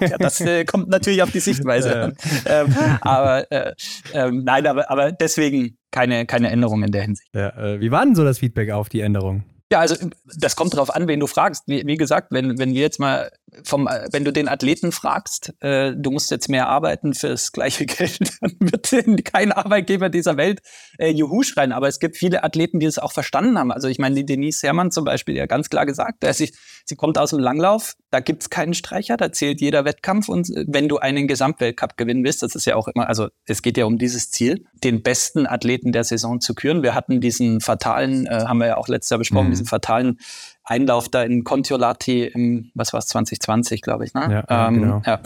ja, das äh, kommt natürlich auf die Sichtweise an. Ähm, aber äh, ähm, nein, aber, aber deswegen keine, keine Änderung in der Hinsicht.
Ja, äh, wie war denn so das Feedback auf die Änderung?
Ja, also das kommt darauf an, wen du fragst. Wie, wie, gesagt, wenn, wenn wir jetzt mal vom, wenn du den Athleten fragst, äh, du musst jetzt mehr arbeiten fürs gleiche Geld, dann wird kein Arbeitgeber dieser Welt äh, Juhu schreien. Aber es gibt viele Athleten, die es auch verstanden haben. Also ich meine, die Denise Herrmann zum Beispiel, die ja ganz klar gesagt, dass ich, sie kommt aus dem Langlauf, da gibt's keinen Streicher, da zählt jeder Wettkampf. Und äh, wenn du einen Gesamtweltcup gewinnen willst, das ist ja auch immer, also es geht ja um dieses Ziel, den besten Athleten der Saison zu küren. Wir hatten diesen fatalen, äh, haben wir ja auch letztes Jahr besprochen, mhm diesen fatalen Einlauf da in Kontiolahti im, was war es, 2020, glaube ich. Ne? Ja, ähm, genau. ja.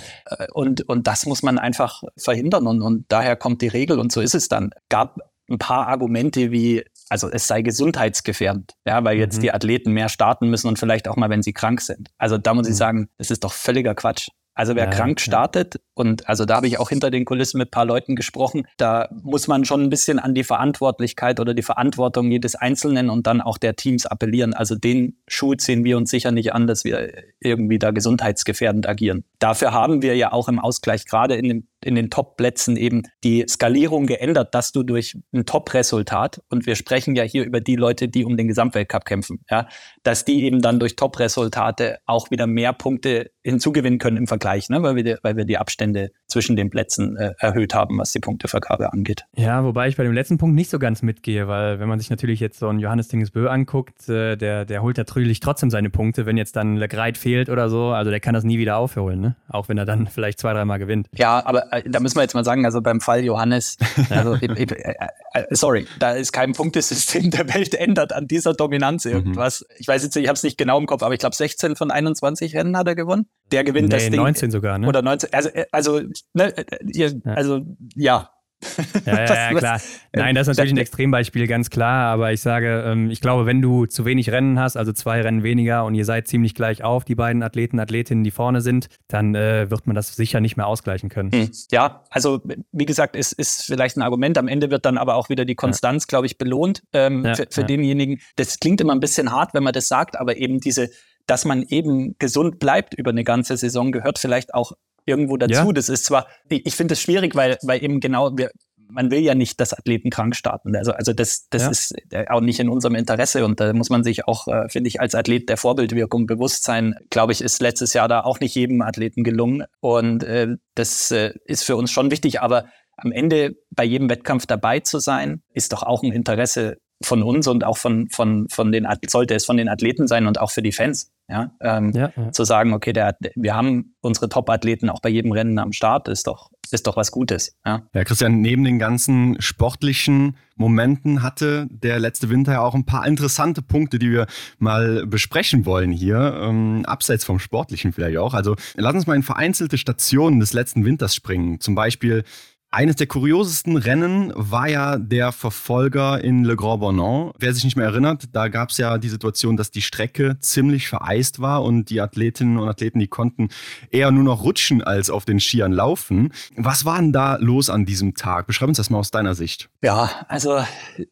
Und, und das muss man einfach verhindern und, und daher kommt die Regel und so ist es dann. Gab ein paar Argumente wie, also es sei gesundheitsgefährdend, ja, weil jetzt mhm. die Athleten mehr starten müssen und vielleicht auch mal, wenn sie krank sind. Also da muss mhm. ich sagen, das ist doch völliger Quatsch. Also wer ja, krank startet, und also da habe ich auch hinter den Kulissen mit ein paar Leuten gesprochen, da muss man schon ein bisschen an die Verantwortlichkeit oder die Verantwortung jedes Einzelnen und dann auch der Teams appellieren. Also den Schuh ziehen wir uns sicher nicht an, dass wir irgendwie da gesundheitsgefährdend agieren. Dafür haben wir ja auch im Ausgleich gerade in den, in den Top-Plätzen eben die Skalierung geändert, dass du durch ein Top-Resultat, und wir sprechen ja hier über die Leute, die um den Gesamtweltcup kämpfen, ja, dass die eben dann durch Top-Resultate auch wieder mehr Punkte hinzugewinnen können im Vergleich, ne, weil wir die, weil wir die Abstände zwischen den Plätzen äh, erhöht haben, was die Punktevergabe angeht.
Ja, wobei ich bei dem letzten Punkt nicht so ganz mitgehe, weil wenn man sich natürlich jetzt so einen Johannes Dingesbö anguckt, äh, der, der holt natürlich trotzdem seine Punkte, wenn jetzt dann Legreit fehlt oder so, also der kann das nie wieder aufholen, ne? Ne? Auch wenn er dann vielleicht zwei, dreimal gewinnt.
Ja, aber äh, da müssen wir jetzt mal sagen, also beim Fall Johannes, also ich, äh, äh, sorry, da ist kein Punktesystem der Welt ändert an dieser Dominanz mhm. irgendwas. Mhm. Ich weiß jetzt, ich habe es nicht genau im Kopf, aber ich glaube 16 von 21 Rennen hat er gewonnen. Der gewinnt nee, das Ding.
19 sogar, ne?
Oder 19, also, äh, also, ne, äh, also ja,
ja, ja, ja, klar. Nein, das ist natürlich ein Extrembeispiel, ganz klar. Aber ich sage, ähm, ich glaube, wenn du zu wenig Rennen hast, also zwei Rennen weniger und ihr seid ziemlich gleich auf, die beiden Athleten, Athletinnen, die vorne sind, dann äh, wird man das sicher nicht mehr ausgleichen können. Hm.
Ja, also wie gesagt, ist, ist vielleicht ein Argument. Am Ende wird dann aber auch wieder die Konstanz, ja. glaube ich, belohnt ähm, ja, für, für denjenigen. Das klingt immer ein bisschen hart, wenn man das sagt, aber eben diese, dass man eben gesund bleibt über eine ganze Saison, gehört vielleicht auch irgendwo dazu. Ja. Das ist zwar, ich finde es schwierig, weil, weil eben genau, wir, man will ja nicht, dass Athleten krank starten. Also, also das, das ja. ist äh, auch nicht in unserem Interesse. Und da muss man sich auch, äh, finde ich, als Athlet der Vorbildwirkung bewusst sein. Glaube ich, ist letztes Jahr da auch nicht jedem Athleten gelungen. Und äh, das äh, ist für uns schon wichtig. Aber am Ende bei jedem Wettkampf dabei zu sein, ist doch auch ein Interesse von uns und auch von, von, von den, sollte es von den Athleten sein und auch für die Fans. Ja, ähm, ja, ja. zu sagen, okay, der, wir haben unsere Top-Athleten auch bei jedem Rennen am Start, ist doch, ist doch was Gutes. Ja.
ja, Christian, neben den ganzen sportlichen Momenten hatte der letzte Winter ja auch ein paar interessante Punkte, die wir mal besprechen wollen hier, ähm, abseits vom Sportlichen vielleicht auch. Also lass uns mal in vereinzelte Stationen des letzten Winters springen. Zum Beispiel eines der kuriosesten Rennen war ja der Verfolger in Le Grand Bornand. Wer sich nicht mehr erinnert, da gab es ja die Situation, dass die Strecke ziemlich vereist war und die Athletinnen und Athleten, die konnten eher nur noch rutschen als auf den Skiern laufen. Was war denn da los an diesem Tag? Beschreib uns das mal aus deiner Sicht.
Ja, also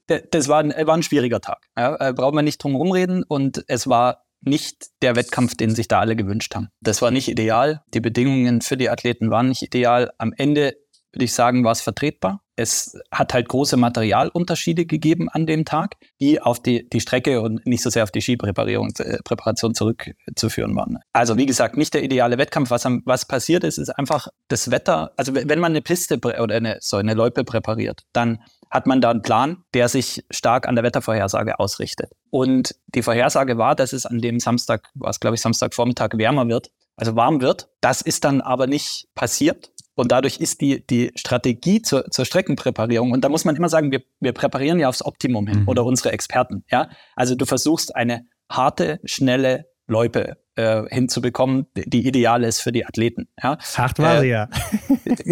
das war ein, war ein schwieriger Tag. Ja, äh, braucht man nicht drum rumreden und es war nicht der Wettkampf, den sich da alle gewünscht haben. Das war nicht ideal. Die Bedingungen für die Athleten waren nicht ideal. Am Ende würde ich sagen, war es vertretbar. Es hat halt große Materialunterschiede gegeben an dem Tag, die auf die, die Strecke und nicht so sehr auf die Skipräparierung äh, Präparation zurückzuführen waren. Also wie gesagt, nicht der ideale Wettkampf. Was, was passiert ist, ist einfach das Wetter. Also wenn man eine Piste oder eine, so eine Loipe präpariert, dann hat man da einen Plan, der sich stark an der Wettervorhersage ausrichtet. Und die Vorhersage war, dass es an dem Samstag, was glaube ich Samstagvormittag wärmer wird, also warm wird. Das ist dann aber nicht passiert. Und dadurch ist die, die Strategie zur, zur Streckenpräparierung, und da muss man immer sagen, wir, wir präparieren ja aufs Optimum hin mhm. oder unsere Experten. Ja? Also du versuchst eine harte, schnelle Loipe äh, hinzubekommen, die ideal ist für die Athleten. Ja?
Hart war äh, ja.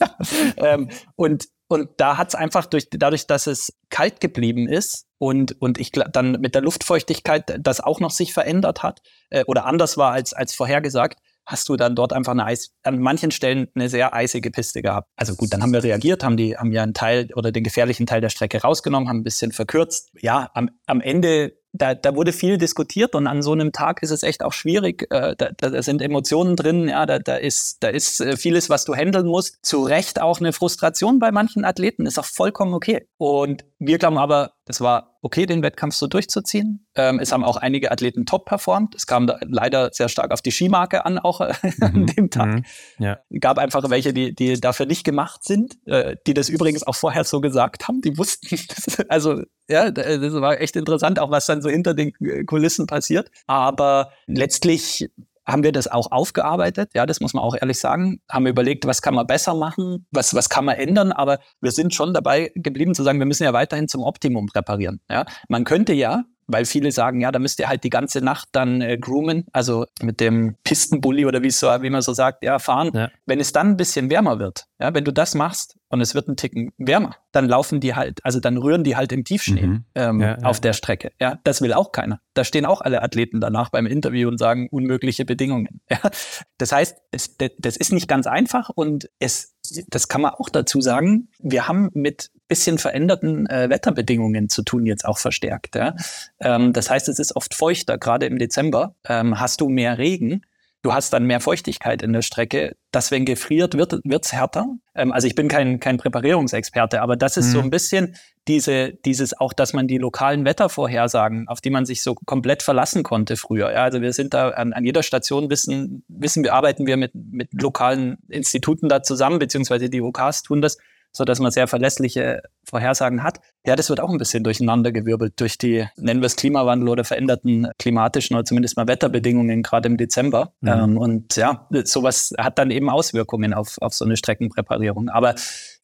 ja. Ähm, und, und da hat es einfach durch, dadurch, dass es kalt geblieben ist und, und ich dann mit der Luftfeuchtigkeit das auch noch sich verändert hat äh, oder anders war als, als vorhergesagt, hast du dann dort einfach eine Eis, an manchen Stellen eine sehr eisige Piste gehabt. Also gut, dann haben wir reagiert, haben die, haben ja einen Teil oder den gefährlichen Teil der Strecke rausgenommen, haben ein bisschen verkürzt. Ja, am, am Ende da, da wurde viel diskutiert und an so einem Tag ist es echt auch schwierig. Äh, da, da sind Emotionen drin, ja, da, da ist, da ist äh, vieles, was du handeln musst. Zu Recht auch eine Frustration bei manchen Athleten, ist auch vollkommen okay. Und wir glauben aber, das war okay, den Wettkampf so durchzuziehen. Ähm, es haben auch einige Athleten top performt. Es kam da leider sehr stark auf die Skimarke an, auch äh, mhm. an dem Tag. Mhm. Ja. Gab einfach welche, die, die dafür nicht gemacht sind, äh, die das übrigens auch vorher so gesagt haben. Die wussten, also ja, das war echt interessant, auch was dann so hinter den Kulissen passiert. Aber letztlich haben wir das auch aufgearbeitet. Ja, das muss man auch ehrlich sagen. Haben wir überlegt, was kann man besser machen, was, was kann man ändern. Aber wir sind schon dabei geblieben zu sagen, wir müssen ja weiterhin zum Optimum präparieren. Ja, man könnte ja, weil viele sagen, ja, da müsst ihr halt die ganze Nacht dann äh, groomen, also mit dem Pistenbully oder wie, so, wie man so sagt, ja, fahren. Ja. Wenn es dann ein bisschen wärmer wird, ja, wenn du das machst und es wird ein Ticken wärmer, dann laufen die halt, also dann rühren die halt im Tiefschnee mhm. ähm, ja, auf der Strecke. Ja, das will auch keiner. Da stehen auch alle Athleten danach beim Interview und sagen unmögliche Bedingungen. Ja. Das heißt, es, das ist nicht ganz einfach und es, das kann man auch dazu sagen. Wir haben mit bisschen veränderten äh, Wetterbedingungen zu tun, jetzt auch verstärkt. Ja? Ähm, das heißt, es ist oft feuchter, gerade im Dezember ähm, hast du mehr Regen. Du hast dann mehr Feuchtigkeit in der Strecke. Das, wenn gefriert, wird es härter. Ähm, also ich bin kein, kein Präparierungsexperte, aber das ist mhm. so ein bisschen diese, dieses auch, dass man die lokalen Wettervorhersagen, auf die man sich so komplett verlassen konnte früher. Ja, also wir sind da an, an jeder Station wissen, wissen wir, arbeiten wir mit, mit lokalen Instituten da zusammen, beziehungsweise die OKs tun das sodass man sehr verlässliche Vorhersagen hat. Ja, das wird auch ein bisschen durcheinandergewirbelt durch die, nennen wir es Klimawandel oder veränderten klimatischen oder zumindest mal Wetterbedingungen, gerade im Dezember. Mhm. Ähm, und ja, sowas hat dann eben Auswirkungen auf, auf so eine Streckenpräparierung. Aber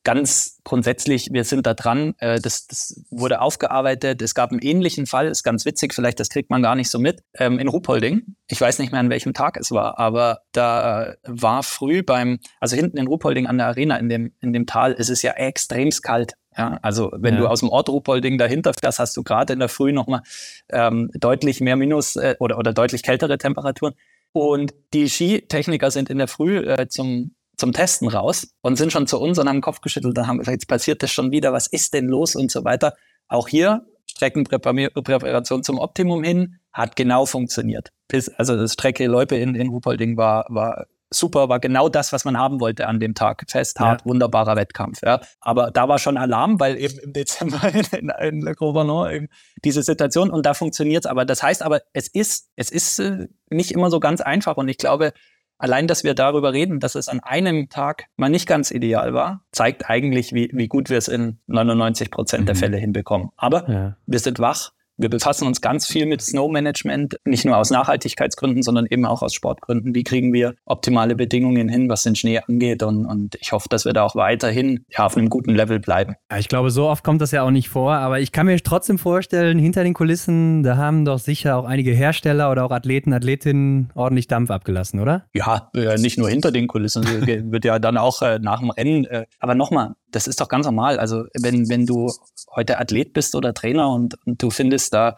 ganz grundsätzlich, wir sind da dran. Äh, das, das wurde aufgearbeitet. Es gab einen ähnlichen Fall, ist ganz witzig, vielleicht das kriegt man gar nicht so mit, ähm, in Ruhpolding. Ich weiß nicht mehr, an welchem Tag es war, aber da war früh beim, also hinten in Ruhpolding an der Arena, in dem, in dem Tal, ist es ja extremst kalt. Ja, also wenn ja. du aus dem Ort Ruhpolding dahinter fährst, hast du gerade in der Früh nochmal ähm, deutlich mehr Minus äh, oder, oder deutlich kältere Temperaturen. Und die Skitechniker sind in der Früh äh, zum zum Testen raus und sind schon zu uns und haben den Kopf geschüttelt und haben gesagt, jetzt passiert das schon wieder, was ist denn los und so weiter. Auch hier Streckenpräparation zum Optimum hin, hat genau funktioniert. Also das Strecke Leupe in, in Ruhpolding war, war super, war genau das, was man haben wollte an dem Tag. Fest, hart, ja. wunderbarer Wettkampf. Ja. Aber da war schon Alarm, weil eben im Dezember in, in Le Gros Ballon diese Situation und da funktioniert es. Aber das heißt aber, es ist, es ist äh, nicht immer so ganz einfach und ich glaube, Allein, dass wir darüber reden, dass es an einem Tag mal nicht ganz ideal war, zeigt eigentlich, wie, wie gut wir es in 99 Prozent mhm. der Fälle hinbekommen. Aber ja. wir sind wach, wir befassen uns ganz viel mit Snow Management, nicht nur aus Nachhaltigkeitsgründen, sondern eben auch aus Sportgründen. Wie kriegen wir optimale Bedingungen hin, was den Schnee angeht? Und, und ich hoffe, dass wir da auch weiterhin ja, auf einem guten Level bleiben.
Ja, ich glaube, so oft kommt das ja auch nicht vor, aber ich kann mir trotzdem vorstellen, hinter den Kulissen, da haben doch sicher auch einige Hersteller oder auch Athleten, Athletinnen ordentlich Dampf abgelassen, oder?
Ja, äh, nicht nur hinter den Kulissen, wird ja dann auch äh, nach dem Rennen. Äh, aber nochmal, das ist doch ganz normal. Also wenn, wenn du heute Athlet bist oder Trainer und, und du findest da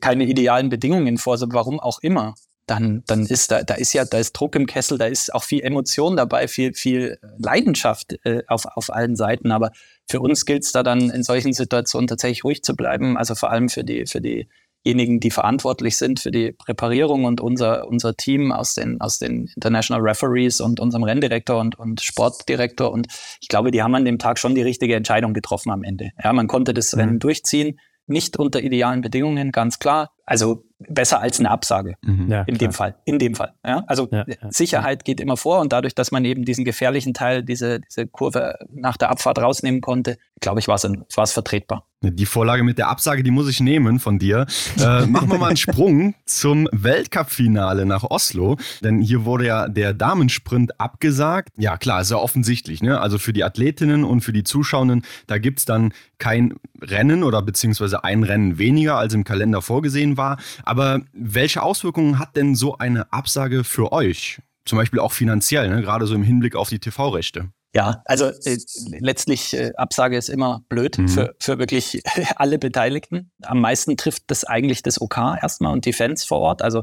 keine idealen Bedingungen vor, so warum auch immer, dann, dann ist da, da ist ja, da ist Druck im Kessel, da ist auch viel Emotion dabei, viel, viel Leidenschaft äh, auf, auf allen Seiten. Aber für uns gilt es da dann in solchen Situationen tatsächlich ruhig zu bleiben. Also vor allem für die, für die diejenigen, die verantwortlich sind für die Präparierung und unser, unser Team aus den, aus den International Referees und unserem Renndirektor und, und Sportdirektor. Und ich glaube, die haben an dem Tag schon die richtige Entscheidung getroffen am Ende. Ja, man konnte das mhm. Rennen durchziehen, nicht unter idealen Bedingungen, ganz klar. Also besser als eine Absage. Mhm. Ja, in klar. dem Fall. In dem Fall. Ja, also ja, Sicherheit geht immer vor und dadurch, dass man eben diesen gefährlichen Teil, diese, diese Kurve nach der Abfahrt rausnehmen konnte, glaube ich, war es vertretbar.
Die Vorlage mit der Absage, die muss ich nehmen von dir. Äh, machen wir mal einen Sprung zum Weltcup-Finale nach Oslo. Denn hier wurde ja der Damensprint abgesagt. Ja, klar, ist ja offensichtlich. Ne? Also für die Athletinnen und für die Zuschauenden, da gibt es dann kein Rennen oder beziehungsweise ein Rennen weniger, als im Kalender vorgesehen war. Aber welche Auswirkungen hat denn so eine Absage für euch? Zum Beispiel auch finanziell, ne? gerade so im Hinblick auf die TV-Rechte.
Ja, also äh, letztlich äh, Absage ist immer blöd mhm. für, für wirklich alle Beteiligten. Am meisten trifft das eigentlich das OK erstmal und die Fans vor Ort. Also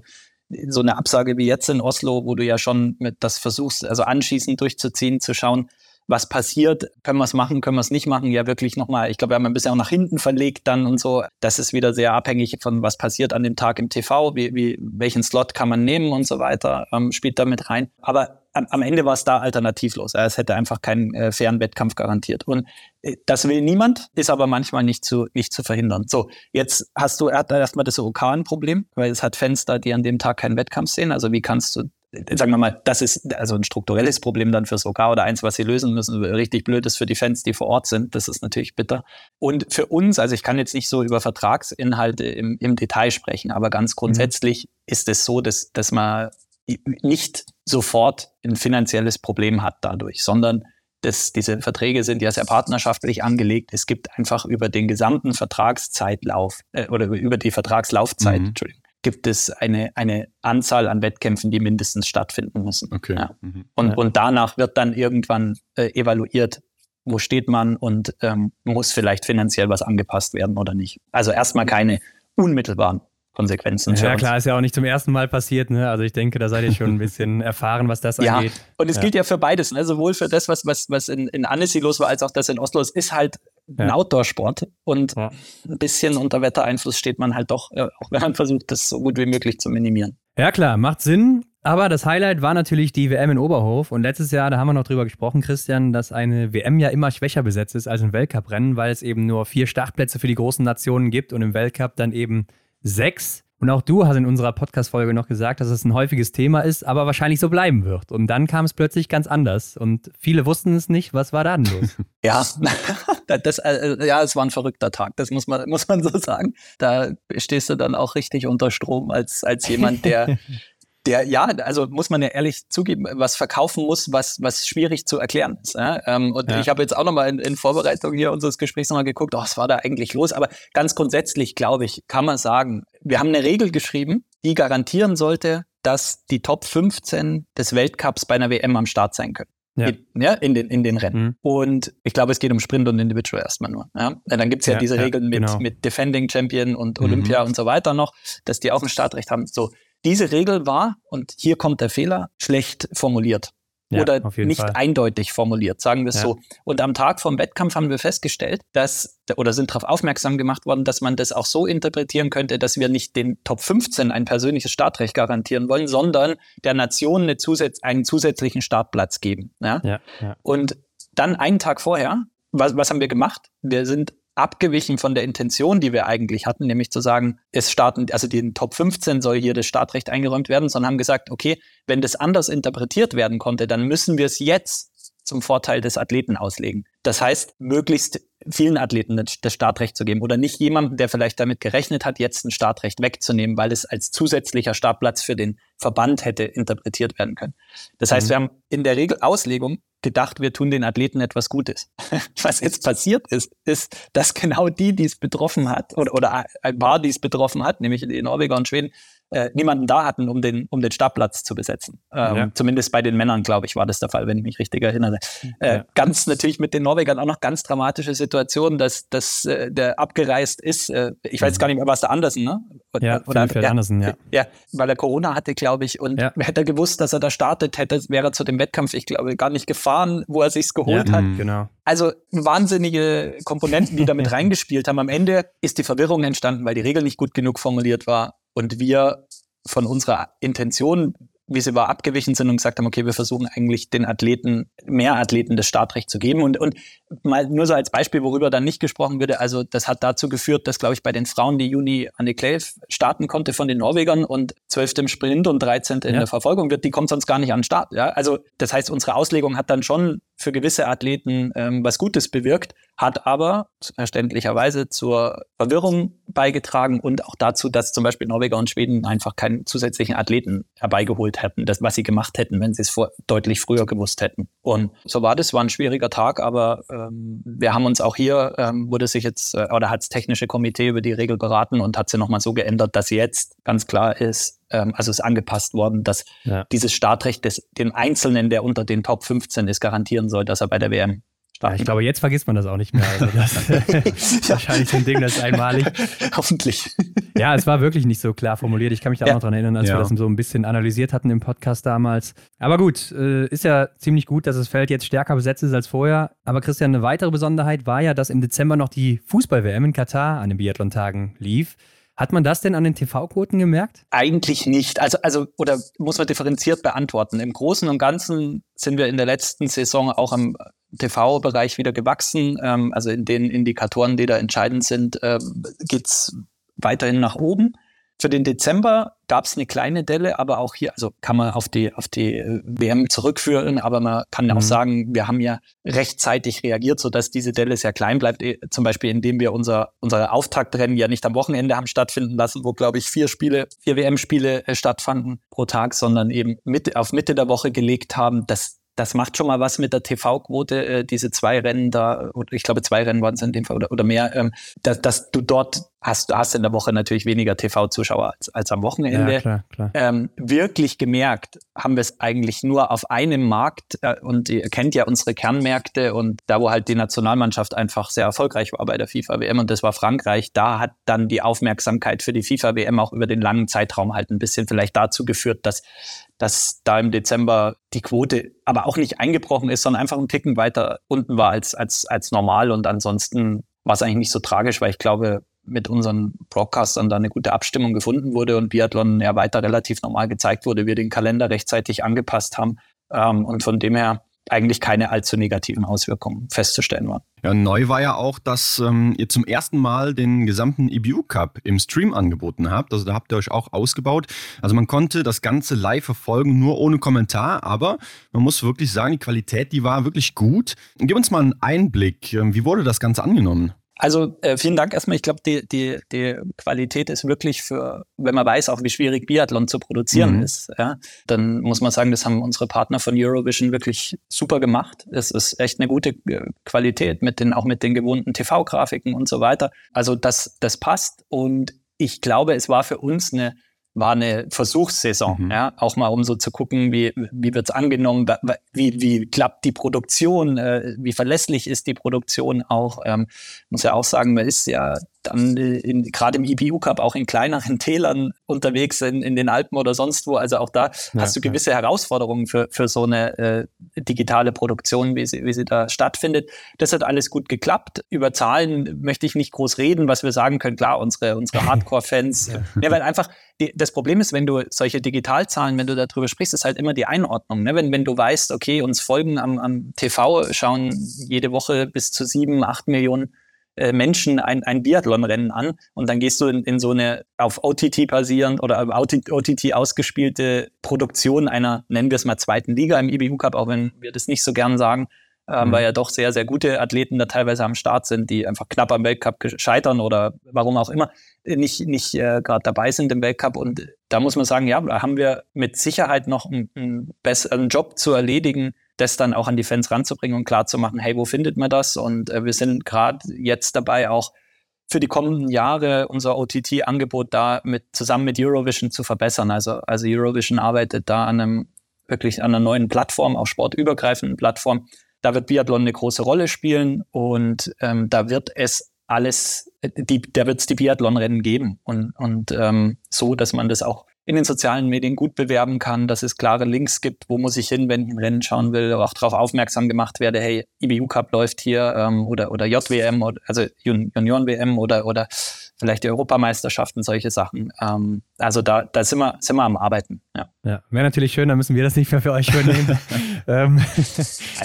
so eine Absage wie jetzt in Oslo, wo du ja schon mit das versuchst, also anschließend durchzuziehen, zu schauen, was passiert, können wir es machen, können wir es nicht machen, ja wirklich nochmal, ich glaube, wir haben ein bisschen auch nach hinten verlegt dann und so. Das ist wieder sehr abhängig von was passiert an dem Tag im TV, wie, wie welchen Slot kann man nehmen und so weiter, ähm, spielt da mit rein. Aber am, Ende war es da alternativlos. Es hätte einfach keinen äh, fairen Wettkampf garantiert. Und äh, das will niemand, ist aber manchmal nicht zu, nicht zu verhindern. So, jetzt hast du erstmal das OK ein Problem, weil es hat Fenster, die an dem Tag keinen Wettkampf sehen. Also wie kannst du sagen wir mal, das ist also ein strukturelles Problem dann fürs OK oder eins, was sie lösen müssen. Richtig blöd ist für die Fans, die vor Ort sind. Das ist natürlich bitter. Und für uns, also ich kann jetzt nicht so über Vertragsinhalte im, im Detail sprechen, aber ganz mhm. grundsätzlich mhm. ist es so, dass, dass man nicht sofort ein finanzielles Problem hat dadurch, sondern dass diese Verträge sind ja sehr partnerschaftlich angelegt. Es gibt einfach über den gesamten Vertragszeitlauf äh, oder über die Vertragslaufzeit, mhm. Entschuldigung, gibt es eine, eine Anzahl an Wettkämpfen, die mindestens stattfinden müssen. Okay. Ja. Mhm. Und, ja. und danach wird dann irgendwann äh, evaluiert, wo steht man und ähm, muss vielleicht finanziell was angepasst werden oder nicht. Also erstmal keine unmittelbaren Konsequenzen.
Ja, klar, ist ja auch nicht zum ersten Mal passiert. Ne? Also ich denke, da seid ihr schon ein bisschen erfahren, was das ja. angeht.
Und es ja. gilt ja für beides, ne? sowohl für das, was, was, was in, in Annecy los war, als auch das in Oslo. Es ist halt ein ja. Outdoor-Sport und ja. ein bisschen unter Wettereinfluss steht man halt doch, äh, auch wenn man versucht, das so gut wie möglich zu minimieren.
Ja klar, macht Sinn. Aber das Highlight war natürlich die WM in Oberhof. Und letztes Jahr, da haben wir noch drüber gesprochen, Christian, dass eine WM ja immer schwächer besetzt ist als ein Weltcuprennen, weil es eben nur vier Startplätze für die großen Nationen gibt und im Weltcup dann eben sechs. Und auch du hast in unserer Podcast-Folge noch gesagt, dass es ein häufiges Thema ist, aber wahrscheinlich so bleiben wird. Und dann kam es plötzlich ganz anders. Und viele wussten es nicht. Was war da denn los?
ja, das, äh, ja, es war ein verrückter Tag. Das muss man, muss man so sagen. Da stehst du dann auch richtig unter Strom als, als jemand, der der, ja, also muss man ja ehrlich zugeben, was verkaufen muss, was, was schwierig zu erklären ist. Ja? Ähm, und ja. ich habe jetzt auch nochmal in, in Vorbereitung hier unseres Gesprächs nochmal geguckt, oh, was war da eigentlich los? Aber ganz grundsätzlich, glaube ich, kann man sagen, wir haben eine Regel geschrieben, die garantieren sollte, dass die Top 15 des Weltcups bei einer WM am Start sein können. Ja. In, ja, in, den, in den Rennen. Mhm. Und ich glaube, es geht um Sprint und Individual erstmal nur. Ja? Dann gibt's ja, ja diese Regeln mit, genau. mit Defending Champion und Olympia mhm. und so weiter noch, dass die auch ein Startrecht haben. So, diese Regel war, und hier kommt der Fehler, schlecht formuliert. Ja, oder nicht Fall. eindeutig formuliert, sagen wir es ja. so. Und am Tag vom Wettkampf haben wir festgestellt, dass, oder sind darauf aufmerksam gemacht worden, dass man das auch so interpretieren könnte, dass wir nicht den Top 15 ein persönliches Startrecht garantieren wollen, sondern der Nation eine Zusatz einen zusätzlichen Startplatz geben. Ja Und dann einen Tag vorher, was, was haben wir gemacht? Wir sind abgewichen von der Intention, die wir eigentlich hatten, nämlich zu sagen, es starten, also den Top 15 soll hier das Startrecht eingeräumt werden, sondern haben gesagt, okay, wenn das anders interpretiert werden konnte, dann müssen wir es jetzt zum Vorteil des Athleten auslegen. Das heißt, möglichst vielen Athleten das Startrecht zu geben oder nicht jemandem, der vielleicht damit gerechnet hat, jetzt ein Startrecht wegzunehmen, weil es als zusätzlicher Startplatz für den Verband hätte interpretiert werden können. Das heißt, mhm. wir haben in der Regel Auslegung gedacht, wir tun den Athleten etwas Gutes. Was jetzt passiert ist, ist, dass genau die, die es betroffen hat, oder, oder ein paar, die es betroffen hat, nämlich die Norweger und Schweden, äh, niemanden da hatten, um den, um den Startplatz zu besetzen. Ähm, ja. Zumindest bei den Männern, glaube ich, war das der Fall, wenn ich mich richtig erinnere. Äh, ja. Ganz natürlich mit den Norwegern auch noch ganz dramatische Situation, dass, dass äh, der abgereist ist. Äh, ich weiß mhm. gar nicht mehr, was der Andersen, ne?
Oder, ja, oder, ja, Andersen, ja.
Ja, weil er Corona hatte, glaube ich. Und hätte er gewusst, dass er da startet, hätte, wäre er zu dem Wettkampf, ich glaube, gar nicht gefahren, wo er sich's geholt hat.
Mhm. Genau.
Also wahnsinnige Komponenten, die damit reingespielt haben. Am Ende ist die Verwirrung entstanden, weil die Regel nicht gut genug formuliert war und wir von unserer Intention wie sie war, abgewichen sind und gesagt haben, okay, wir versuchen eigentlich den Athleten, mehr Athleten das Startrecht zu geben. Und, und mal nur so als Beispiel, worüber dann nicht gesprochen würde, also das hat dazu geführt, dass, glaube ich, bei den Frauen die Juni Anne Clave starten konnte von den Norwegern und 12. im Sprint und 13. in der Verfolgung wird, die kommt sonst gar nicht an den Start. Ja? Also das heißt, unsere Auslegung hat dann schon für gewisse Athleten ähm, was Gutes bewirkt, hat aber verständlicherweise zur Verwirrung beigetragen und auch dazu, dass zum Beispiel Norweger und Schweden einfach keinen zusätzlichen Athleten herbeigeholt hätten, das, was sie gemacht hätten, wenn sie es vor, deutlich früher gewusst hätten. Und so war das, war ein schwieriger Tag, aber ähm, wir haben uns auch hier, ähm, wurde sich jetzt, äh, oder hat das technische Komitee über die Regel beraten und hat sie nochmal so geändert, dass jetzt ganz klar ist, ähm, also ist angepasst worden, dass ja. dieses Startrecht des, dem Einzelnen, der unter den Top 15 ist, garantieren soll, dass er bei der WM
ja, ich glaube, jetzt vergisst man das auch nicht mehr. Also das ja. wahrscheinlich so ein Ding, das ist einmalig.
Hoffentlich.
Ja, es war wirklich nicht so klar formuliert. Ich kann mich da ja. auch noch dran erinnern, als ja. wir das so ein bisschen analysiert hatten im Podcast damals. Aber gut, äh, ist ja ziemlich gut, dass das Feld jetzt stärker besetzt ist als vorher. Aber Christian, eine weitere Besonderheit war ja, dass im Dezember noch die Fußball-WM in Katar an den Biathlon-Tagen lief. Hat man das denn an den TV-Quoten gemerkt?
Eigentlich nicht. Also, also, oder muss man differenziert beantworten. Im Großen und Ganzen sind wir in der letzten Saison auch am TV-Bereich wieder gewachsen. Ähm, also in den Indikatoren, die da entscheidend sind, äh, geht's weiterhin nach oben. Für den Dezember gab es eine kleine Delle, aber auch hier, also kann man auf die, auf die äh, WM zurückführen, aber man kann mhm. auch sagen, wir haben ja rechtzeitig reagiert, sodass diese Delle sehr klein bleibt. Eh, zum Beispiel, indem wir unser, unsere Auftaktrennen ja nicht am Wochenende haben stattfinden lassen, wo, glaube ich, vier Spiele, vier WM-Spiele äh, stattfanden pro Tag, sondern eben mit, auf Mitte der Woche gelegt haben. Das das macht schon mal was mit der TV-Quote, äh, diese zwei Rennen da, ich glaube zwei Rennen waren es in dem Fall oder, oder mehr, ähm, dass, dass du dort hast, hast in der Woche natürlich weniger TV-Zuschauer als, als am Wochenende. Ja, klar, klar. Ähm, wirklich gemerkt haben wir es eigentlich nur auf einem Markt äh, und ihr kennt ja unsere Kernmärkte und da, wo halt die Nationalmannschaft einfach sehr erfolgreich war bei der FIFA-WM und das war Frankreich, da hat dann die Aufmerksamkeit für die FIFA-WM auch über den langen Zeitraum halt ein bisschen vielleicht dazu geführt, dass dass da im Dezember die Quote aber auch nicht eingebrochen ist, sondern einfach einen Ticken weiter unten war als, als, als normal. Und ansonsten war es eigentlich nicht so tragisch, weil ich glaube, mit unseren Broadcastern da eine gute Abstimmung gefunden wurde und Biathlon ja weiter relativ normal gezeigt wurde, wir den Kalender rechtzeitig angepasst haben. Ähm, und von dem her eigentlich keine allzu negativen Auswirkungen festzustellen waren.
Ja, neu war ja auch, dass ähm, ihr zum ersten Mal den gesamten EBU Cup im Stream angeboten habt. Also da habt ihr euch auch ausgebaut. Also man konnte das Ganze live verfolgen, nur ohne Kommentar, aber man muss wirklich sagen, die Qualität, die war wirklich gut. Gib uns mal einen Einblick. Ähm, wie wurde das Ganze angenommen?
Also äh, vielen Dank erstmal. Ich glaube, die, die, die Qualität ist wirklich für, wenn man weiß, auch wie schwierig Biathlon zu produzieren mhm. ist, ja, dann muss man sagen, das haben unsere Partner von Eurovision wirklich super gemacht. Es ist echt eine gute äh, Qualität mit den, auch mit den gewohnten TV-Grafiken und so weiter. Also das, das passt und ich glaube, es war für uns eine war eine Versuchssaison, mhm. ja, auch mal um so zu gucken, wie, wie wird's angenommen, wie, wie klappt die Produktion, äh, wie verlässlich ist die Produktion auch. Ähm, muss ja auch sagen, man ist ja dann gerade im IBU Cup auch in kleineren Tälern unterwegs in, in den Alpen oder sonst wo. Also auch da ja, hast du gewisse ja. Herausforderungen für, für so eine äh, digitale Produktion, wie sie, wie sie da stattfindet. Das hat alles gut geklappt. Über Zahlen möchte ich nicht groß reden, was wir sagen können. Klar, unsere, unsere Hardcore-Fans. ja. ja, weil einfach die, das Problem ist, wenn du solche Digitalzahlen, wenn du darüber sprichst, ist halt immer die Einordnung. Ne? Wenn, wenn du weißt, okay, uns folgen am, am TV, schauen jede Woche bis zu sieben, acht Millionen äh, Menschen ein, ein Biathlonrennen an und dann gehst du in, in so eine auf OTT basierend oder OTT ausgespielte Produktion einer, nennen wir es mal, zweiten Liga im IBU Cup, auch wenn wir das nicht so gern sagen, ähm, mhm. weil ja doch sehr, sehr gute Athleten da teilweise am Start sind, die einfach knapp am Weltcup scheitern oder warum auch immer nicht, nicht äh, gerade dabei sind im Weltcup. Und da muss man sagen, ja, da haben wir mit Sicherheit noch einen, einen besseren Job zu erledigen, das dann auch an die Fans ranzubringen und klar zu machen, hey, wo findet man das? Und äh, wir sind gerade jetzt dabei, auch für die kommenden Jahre unser OTT-Angebot da mit, zusammen mit Eurovision zu verbessern. Also, also Eurovision arbeitet da an einem wirklich an einer neuen Plattform, auch sportübergreifenden Plattform. Da wird Biathlon eine große Rolle spielen und ähm, da wird es alles, äh, die, da wird es die Biathlon-Rennen geben und, und ähm, so, dass man das auch in den sozialen Medien gut bewerben kann, dass es klare Links gibt, wo muss ich hin, wenn ich ein Rennen schauen will, auch darauf aufmerksam gemacht werde, hey, IBU Cup läuft hier ähm, oder, oder JWM, oder, also Junioren-WM oder, oder vielleicht die Europameisterschaften, solche Sachen. Ähm, also da, da sind, wir, sind wir am Arbeiten. Ja,
ja wäre natürlich schön, dann müssen wir das nicht mehr für euch übernehmen.
ähm,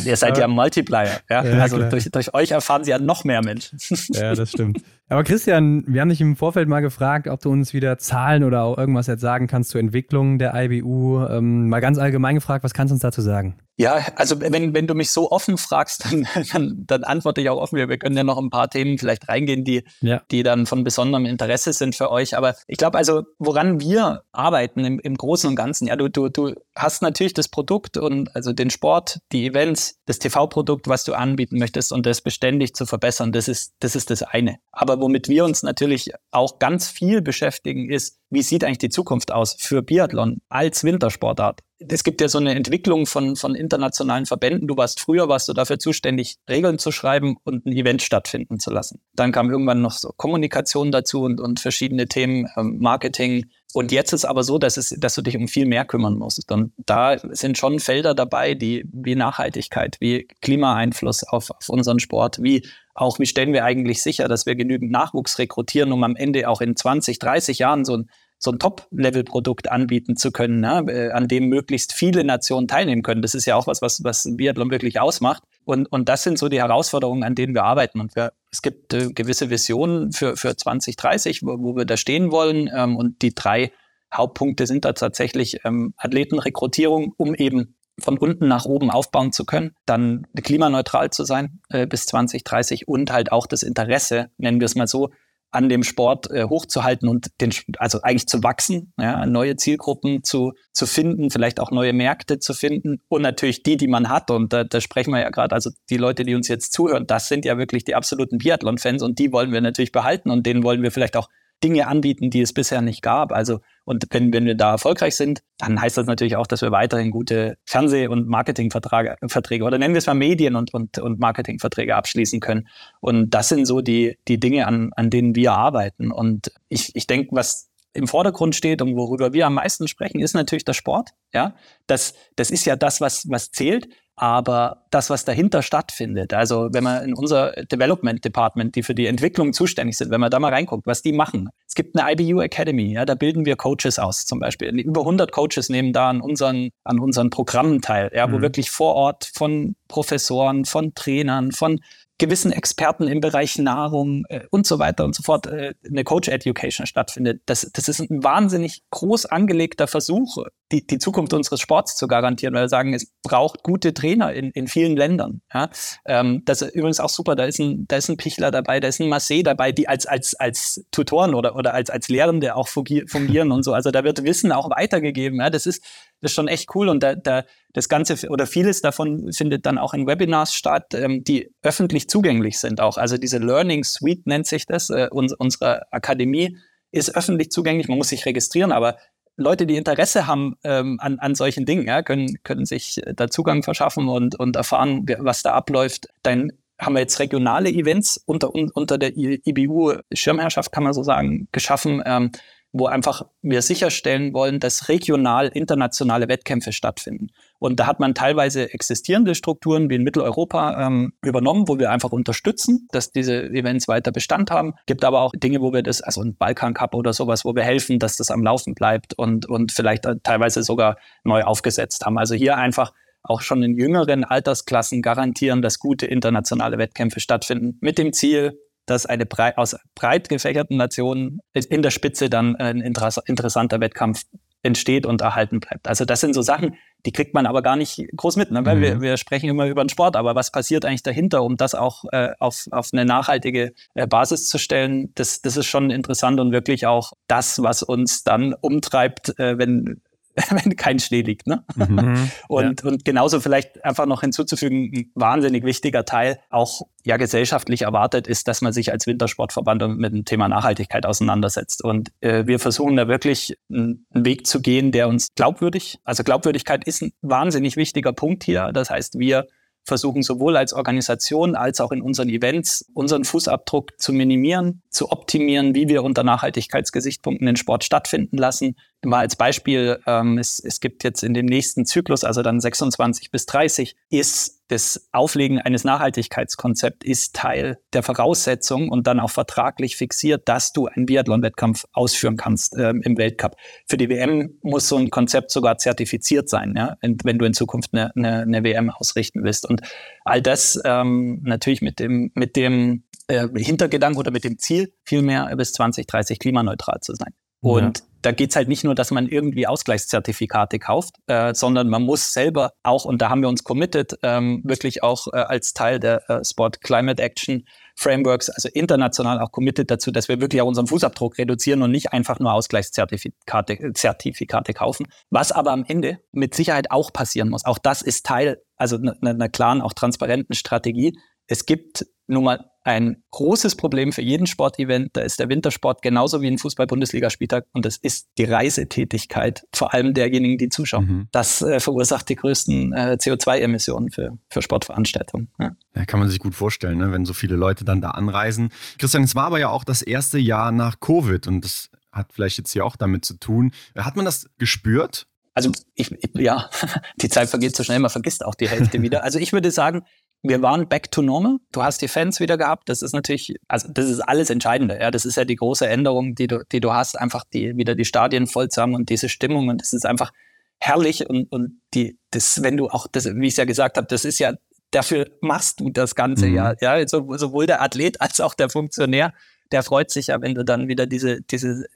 Ihr seid ja Multiplier. Ja? ja also durch, durch euch erfahren sie ja noch mehr Menschen.
ja, das stimmt. Aber Christian, wir haben dich im Vorfeld mal gefragt, ob du uns wieder Zahlen oder auch irgendwas jetzt sagen kannst zur Entwicklung der IBU. Ähm, mal ganz allgemein gefragt, was kannst du uns dazu sagen?
Ja, also wenn, wenn du mich so offen fragst, dann, dann, dann antworte ich auch offen. Wir, wir können ja noch ein paar Themen vielleicht reingehen, die, ja. die dann von besonderem Interesse sind für euch. Aber ich glaube also, woran wir arbeiten im, im Großen und Ganzen, ja, du, du, du hast natürlich das Produkt und also den Sport, die Events, das TV-Produkt, was du anbieten möchtest und das beständig zu verbessern, das ist, das ist das eine. Aber womit wir uns natürlich auch ganz viel beschäftigen, ist, wie sieht eigentlich die Zukunft aus für Biathlon als Wintersportart? es gibt ja so eine Entwicklung von, von internationalen Verbänden. Du warst früher, warst du dafür zuständig, Regeln zu schreiben und ein Event stattfinden zu lassen. Dann kam irgendwann noch so Kommunikation dazu und, und verschiedene Themen, ähm, Marketing. Und jetzt ist aber so, dass, es, dass du dich um viel mehr kümmern musst. Und da sind schon Felder dabei, die wie Nachhaltigkeit, wie Klimaeinfluss auf, auf unseren Sport, wie auch, wie stellen wir eigentlich sicher, dass wir genügend Nachwuchs rekrutieren, um am Ende auch in 20, 30 Jahren so ein so ein Top-Level-Produkt anbieten zu können, ne? An dem möglichst viele Nationen teilnehmen können. Das ist ja auch was, was, was Biathlon wirklich ausmacht. Und, und das sind so die Herausforderungen, an denen wir arbeiten. Und wir, es gibt äh, gewisse Visionen für, für 2030, wo, wo wir da stehen wollen. Ähm, und die drei Hauptpunkte sind da tatsächlich ähm, Athletenrekrutierung, um eben von unten nach oben aufbauen zu können, dann klimaneutral zu sein äh, bis 2030 und halt auch das Interesse, nennen wir es mal so, an dem Sport äh, hochzuhalten und den, also eigentlich zu wachsen, ja, neue Zielgruppen zu, zu finden, vielleicht auch neue Märkte zu finden und natürlich die, die man hat. Und da, da sprechen wir ja gerade, also die Leute, die uns jetzt zuhören, das sind ja wirklich die absoluten Biathlon-Fans und die wollen wir natürlich behalten und denen wollen wir vielleicht auch Dinge anbieten, die es bisher nicht gab. Also, und wenn, wenn wir da erfolgreich sind, dann heißt das natürlich auch, dass wir weiterhin gute Fernseh- und Marketingverträge oder nennen wir es mal Medien- und, und, und Marketingverträge abschließen können. Und das sind so die, die Dinge, an, an denen wir arbeiten. Und ich, ich denke, was im Vordergrund steht und worüber wir am meisten sprechen, ist natürlich der Sport. Ja, das, das ist ja das, was, was zählt. aber das, was dahinter stattfindet, also wenn man in unser Development Department, die für die Entwicklung zuständig sind, wenn man da mal reinguckt, was die machen. Es gibt eine IBU Academy, ja, da bilden wir Coaches aus zum Beispiel. Über 100 Coaches nehmen da an unseren, an unseren Programmen teil, ja, wo mhm. wirklich vor Ort von Professoren, von Trainern, von gewissen Experten im Bereich Nahrung äh, und so weiter und so fort äh, eine Coach Education stattfindet. Das, das ist ein wahnsinnig groß angelegter Versuch, die, die Zukunft unseres Sports zu garantieren, weil wir sagen, es braucht gute Trainer in, in vielen Ländern. Ja? Ähm, das ist übrigens auch super, da ist ein, da ist ein Pichler dabei, da ist ein Marseille dabei, die als, als, als Tutoren oder, oder als, als Lehrende auch fungieren und so. Also da wird Wissen auch weitergegeben. Ja? Das ist das ist schon echt cool und da, da das Ganze oder vieles davon findet dann auch in Webinars statt, ähm, die öffentlich zugänglich sind auch. Also diese Learning Suite nennt sich das. Äh, uns, unsere Akademie ist öffentlich zugänglich. Man muss sich registrieren, aber Leute, die Interesse haben ähm, an, an solchen Dingen, ja, können, können sich äh, da Zugang verschaffen und, und erfahren, was da abläuft. Dann haben wir jetzt regionale Events unter, unter der IBU-Schirmherrschaft, kann man so sagen, geschaffen. Ähm, wo einfach wir sicherstellen wollen, dass regional internationale Wettkämpfe stattfinden. Und da hat man teilweise existierende Strukturen wie in Mitteleuropa ähm, übernommen, wo wir einfach unterstützen, dass diese Events weiter Bestand haben. Gibt aber auch Dinge, wo wir das, also ein Balkan Cup oder sowas, wo wir helfen, dass das am Laufen bleibt und, und vielleicht teilweise sogar neu aufgesetzt haben. Also hier einfach auch schon in jüngeren Altersklassen garantieren, dass gute internationale Wettkämpfe stattfinden, mit dem Ziel, dass eine brei aus breit gefächerten Nationen in der Spitze dann ein interessanter Wettkampf entsteht und erhalten bleibt. Also das sind so Sachen, die kriegt man aber gar nicht groß mit, ne? weil mhm. wir, wir sprechen immer über den Sport, aber was passiert eigentlich dahinter, um das auch äh, auf, auf eine nachhaltige äh, Basis zu stellen, das, das ist schon interessant und wirklich auch das, was uns dann umtreibt, äh, wenn wenn kein Schnee liegt. Ne? Mhm. mhm, und, ja. und genauso vielleicht einfach noch hinzuzufügen, ein wahnsinnig wichtiger Teil, auch ja gesellschaftlich erwartet, ist, dass man sich als Wintersportverband mit dem Thema Nachhaltigkeit auseinandersetzt. Und äh, wir versuchen da wirklich einen Weg zu gehen, der uns glaubwürdig, also Glaubwürdigkeit ist ein wahnsinnig wichtiger Punkt hier. Das heißt, wir versuchen sowohl als Organisation als auch in unseren Events unseren Fußabdruck zu minimieren, zu optimieren, wie wir unter Nachhaltigkeitsgesichtspunkten den Sport stattfinden lassen. Mal als Beispiel, ähm, es, es gibt jetzt in dem nächsten Zyklus, also dann 26 bis 30, ist das Auflegen eines Nachhaltigkeitskonzepts ist Teil der Voraussetzung und dann auch vertraglich fixiert, dass du einen Biathlon-Wettkampf ausführen kannst ähm, im Weltcup. Für die WM muss so ein Konzept sogar zertifiziert sein, ja, wenn du in Zukunft eine, eine, eine WM ausrichten willst. Und all das ähm, natürlich mit dem, mit dem äh, Hintergedanken oder mit dem Ziel, vielmehr bis 2030 klimaneutral zu sein. Und ja. Da geht's halt nicht nur, dass man irgendwie Ausgleichszertifikate kauft, äh, sondern man muss selber auch, und da haben wir uns committed, ähm, wirklich auch äh, als Teil der äh, Sport Climate Action Frameworks, also international auch committed dazu, dass wir wirklich auch unseren Fußabdruck reduzieren und nicht einfach nur Ausgleichszertifikate äh, Zertifikate kaufen. Was aber am Ende mit Sicherheit auch passieren muss. Auch das ist Teil, also einer ne klaren, auch transparenten Strategie. Es gibt nun mal ein großes Problem für jeden Sportevent. Da ist der Wintersport genauso wie ein Fußball-Bundesligaspieltag und das ist die Reisetätigkeit, vor allem derjenigen, die zuschauen. Mhm. Das äh, verursacht die größten äh, CO2-Emissionen für, für Sportveranstaltungen. Ja.
ja. kann man sich gut vorstellen, ne? wenn so viele Leute dann da anreisen. Christian, es war aber ja auch das erste Jahr nach Covid und das hat vielleicht jetzt hier auch damit zu tun. Hat man das gespürt?
Also ich, ich, ja, die Zeit vergeht so schnell, man vergisst auch die Hälfte wieder. Also ich würde sagen, wir waren back to normal. Du hast die Fans wieder gehabt. Das ist natürlich, also das ist alles Entscheidende. Ja, das ist ja die große Änderung, die du, die du hast, einfach die wieder die Stadien voll zu haben und diese Stimmung. Und das ist einfach herrlich. Und, und die, das, wenn du auch, das, wie ich es ja gesagt habe, das ist ja, dafür machst du das Ganze mhm. ja. Ja, so, sowohl der Athlet als auch der Funktionär, der freut sich ja, wenn du dann wieder diese, diese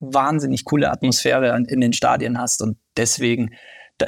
wahnsinnig coole Atmosphäre in den Stadien hast. Und deswegen,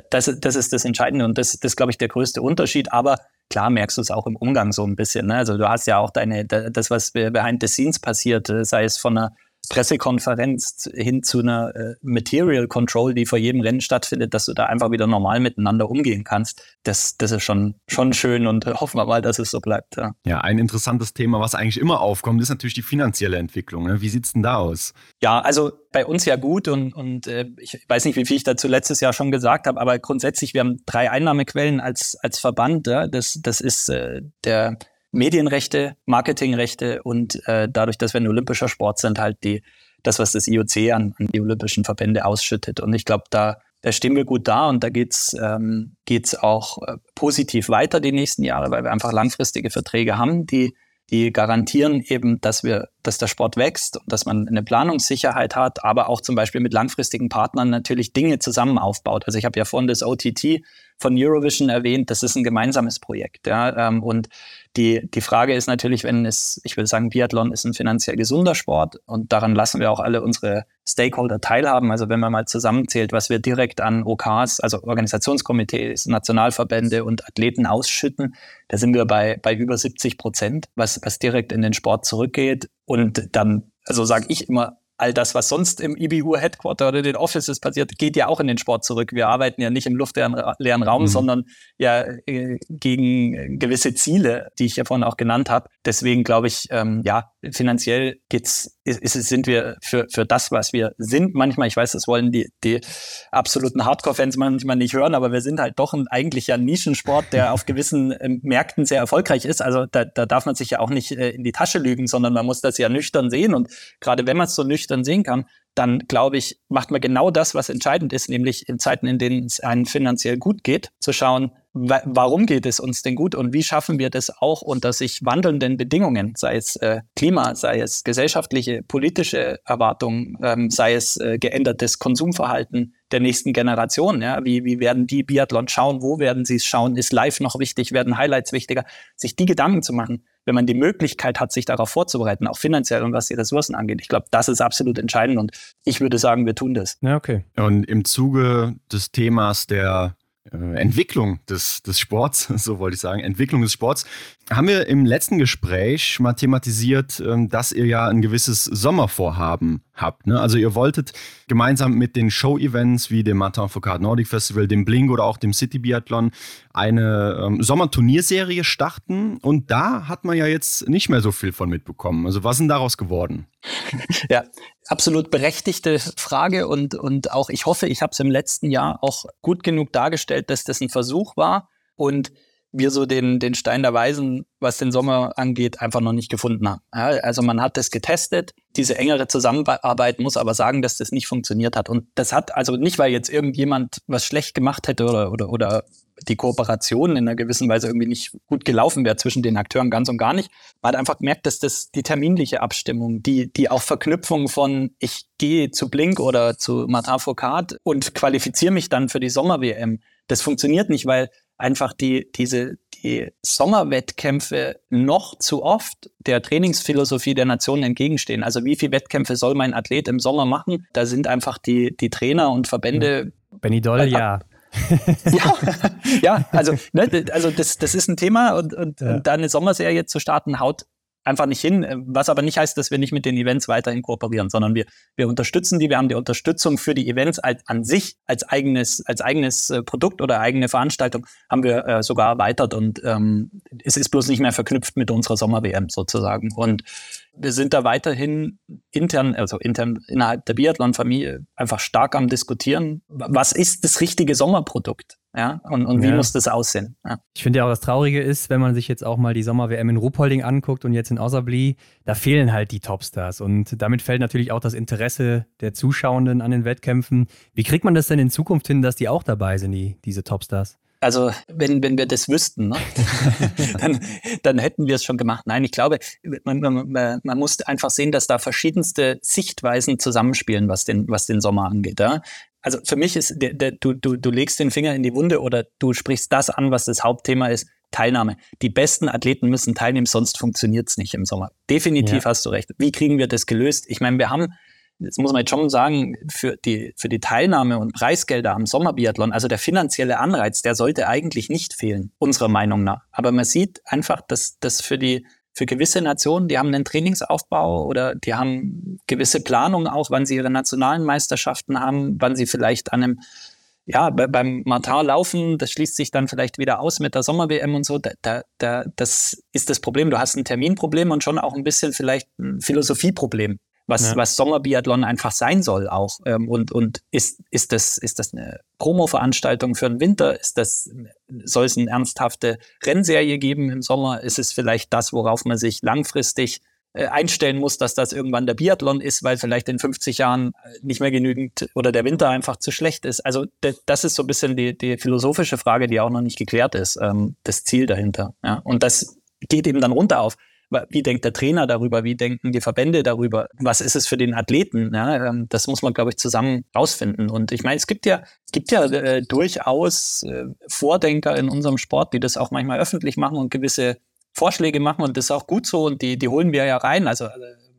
das, das ist das Entscheidende und das, das glaube ich, der größte Unterschied. Aber klar merkst du es auch im Umgang so ein bisschen. Ne? Also du hast ja auch deine, das, was behind the scenes passiert, äh, sei es von einer Pressekonferenz hin zu einer äh, Material Control, die vor jedem Rennen stattfindet, dass du da einfach wieder normal miteinander umgehen kannst. Das, das ist schon, schon schön und hoffen wir mal, dass es so bleibt.
Ja. ja, ein interessantes Thema, was eigentlich immer aufkommt, ist natürlich die finanzielle Entwicklung. Ne? Wie sieht's denn da aus?
Ja, also bei uns ja gut und, und äh, ich weiß nicht, wie viel ich dazu letztes Jahr schon gesagt habe, aber grundsätzlich, wir haben drei Einnahmequellen als, als Verband. Ja? Das, das ist äh, der Medienrechte, Marketingrechte und äh, dadurch, dass wir ein olympischer Sport sind, halt die, das, was das IOC an, an die olympischen Verbände ausschüttet. Und ich glaube, da da stehen wir gut da und da geht's ähm, geht's auch äh, positiv weiter die nächsten Jahre, weil wir einfach langfristige Verträge haben, die die garantieren eben, dass wir, dass der Sport wächst und dass man eine Planungssicherheit hat, aber auch zum Beispiel mit langfristigen Partnern natürlich Dinge zusammen aufbaut. Also ich habe ja vorhin das OTT von Eurovision erwähnt, das ist ein gemeinsames Projekt. Ja, ähm, und die, die Frage ist natürlich, wenn es, ich will sagen, Biathlon ist ein finanziell gesunder Sport und daran lassen wir auch alle unsere Stakeholder teilhaben. Also wenn man mal zusammenzählt, was wir direkt an OKs, also Organisationskomitees, Nationalverbände und Athleten ausschütten, da sind wir bei, bei über 70 Prozent, was, was direkt in den Sport zurückgeht. Und dann, also sage ich immer, all das, was sonst im IBU Headquarter oder den Offices passiert, geht ja auch in den Sport zurück. Wir arbeiten ja nicht im luftleeren Raum, mhm. sondern ja äh, gegen gewisse Ziele, die ich ja vorhin auch genannt habe. Deswegen glaube ich, ähm, ja, finanziell geht's, ist, ist, sind wir für, für das, was wir sind. Manchmal, ich weiß, das wollen die, die absoluten Hardcore-Fans manchmal nicht hören, aber wir sind halt doch ein eigentlich ja Nischensport, der auf gewissen äh, Märkten sehr erfolgreich ist. Also da, da darf man sich ja auch nicht äh, in die Tasche lügen, sondern man muss das ja nüchtern sehen. Und gerade wenn man es so nüchtern sehen kann, dann glaube ich, macht man genau das, was entscheidend ist, nämlich in Zeiten, in denen es einem finanziell gut geht, zu schauen, wa warum geht es uns denn gut und wie schaffen wir das auch unter sich wandelnden Bedingungen, sei es äh, Klima, sei es gesellschaftliche, politische Erwartungen, ähm, sei es äh, geändertes Konsumverhalten der nächsten Generation. Ja? Wie, wie werden die Biathlon schauen? Wo werden sie es schauen? Ist live noch wichtig? Werden Highlights wichtiger? Sich die Gedanken zu machen, wenn man die Möglichkeit hat, sich darauf vorzubereiten, auch finanziell und was die Ressourcen angeht. Ich glaube, das ist absolut entscheidend und ich würde sagen, wir tun das.
Ja, okay.
Und im Zuge des Themas der äh, Entwicklung des, des Sports, so wollte ich sagen, Entwicklung des Sports, haben wir im letzten Gespräch mal thematisiert, ähm, dass ihr ja ein gewisses Sommervorhaben habt. Ne? Also ihr wolltet gemeinsam mit den Show-Events wie dem Martin Foucault Nordic Festival, dem Blink oder auch dem City Biathlon eine ähm, Sommerturnierserie starten. Und da hat man ja jetzt nicht mehr so viel von mitbekommen. Also was ist denn daraus geworden?
Ja, absolut berechtigte Frage und, und auch ich hoffe, ich habe es im letzten Jahr auch gut genug dargestellt, dass das ein Versuch war. Und wir so den, den Stein der Weisen, was den Sommer angeht, einfach noch nicht gefunden haben. Ja, also man hat das getestet, diese engere Zusammenarbeit muss aber sagen, dass das nicht funktioniert hat. Und das hat also nicht, weil jetzt irgendjemand was schlecht gemacht hätte oder, oder, oder die Kooperation in einer gewissen Weise irgendwie nicht gut gelaufen wäre zwischen den Akteuren ganz und gar nicht. Man hat einfach gemerkt, dass das die terminliche Abstimmung, die, die auch Verknüpfung von ich gehe zu Blink oder zu Martin Foucault und qualifiziere mich dann für die Sommer-WM, das funktioniert nicht, weil einfach die, diese, die Sommerwettkämpfe noch zu oft der Trainingsphilosophie der Nationen entgegenstehen. Also wie viele Wettkämpfe soll mein Athlet im Sommer machen? Da sind einfach die, die Trainer und Verbände.
Benny Doll, ja.
ja, ja, also, ne, also das, das ist ein Thema und, und, ja. und da eine Sommerserie zu starten, haut einfach nicht hin, was aber nicht heißt, dass wir nicht mit den Events weiterhin kooperieren, sondern wir, wir unterstützen die, wir haben die Unterstützung für die Events als, an sich als eigenes, als eigenes äh, Produkt oder eigene Veranstaltung haben wir äh, sogar erweitert und ähm, es ist bloß nicht mehr verknüpft mit unserer Sommer-WM sozusagen. Und wir sind da weiterhin intern, also intern innerhalb der Biathlon-Familie einfach stark am diskutieren. Was ist das richtige Sommerprodukt? Ja, und, und wie ja. muss das aussehen? Ja.
Ich finde ja auch, das Traurige ist, wenn man sich jetzt auch mal die Sommer-WM in Ruhpolding anguckt und jetzt in Osabli, da fehlen halt die Topstars. Und damit fällt natürlich auch das Interesse der Zuschauenden an den Wettkämpfen. Wie kriegt man das denn in Zukunft hin, dass die auch dabei sind, die, diese Topstars?
Also wenn, wenn wir das wüssten, ne? dann, dann hätten wir es schon gemacht. Nein, ich glaube, man, man, man muss einfach sehen, dass da verschiedenste Sichtweisen zusammenspielen, was den, was den Sommer angeht. Ja? Also für mich ist, der, der, du, du, du legst den Finger in die Wunde oder du sprichst das an, was das Hauptthema ist. Teilnahme. Die besten Athleten müssen teilnehmen, sonst funktioniert es nicht im Sommer. Definitiv ja. hast du recht. Wie kriegen wir das gelöst? Ich meine, wir haben das muss man jetzt schon sagen, für die, für die Teilnahme und Preisgelder am Sommerbiathlon, also der finanzielle Anreiz, der sollte eigentlich nicht fehlen, unserer Meinung nach. Aber man sieht einfach, dass das für die, für gewisse Nationen, die haben einen Trainingsaufbau oder die haben gewisse Planungen auch, wann sie ihre nationalen Meisterschaften haben, wann sie vielleicht an einem ja, beim Martin laufen, das schließt sich dann vielleicht wieder aus mit der Sommer-WM und so. Da, da, da, das ist das Problem. Du hast ein Terminproblem und schon auch ein bisschen vielleicht ein Philosophieproblem was, ja. was Sommerbiathlon einfach sein soll auch. Ähm, und und ist, ist, das, ist das eine Promo-Veranstaltung für den Winter? Ist das, soll es eine ernsthafte Rennserie geben im Sommer? Ist es vielleicht das, worauf man sich langfristig äh, einstellen muss, dass das irgendwann der Biathlon ist, weil vielleicht in 50 Jahren äh, nicht mehr genügend oder der Winter einfach zu schlecht ist. Also das ist so ein bisschen die, die philosophische Frage, die auch noch nicht geklärt ist, ähm, das Ziel dahinter. Ja? Und das geht eben dann runter auf. Wie denkt der Trainer darüber? Wie denken die Verbände darüber? Was ist es für den Athleten? Ja, ähm, das muss man, glaube ich, zusammen rausfinden. Und ich meine, es gibt ja, es gibt ja äh, durchaus äh, Vordenker in unserem Sport, die das auch manchmal öffentlich machen und gewisse Vorschläge machen und das ist auch gut so und die, die holen wir ja rein. Also äh,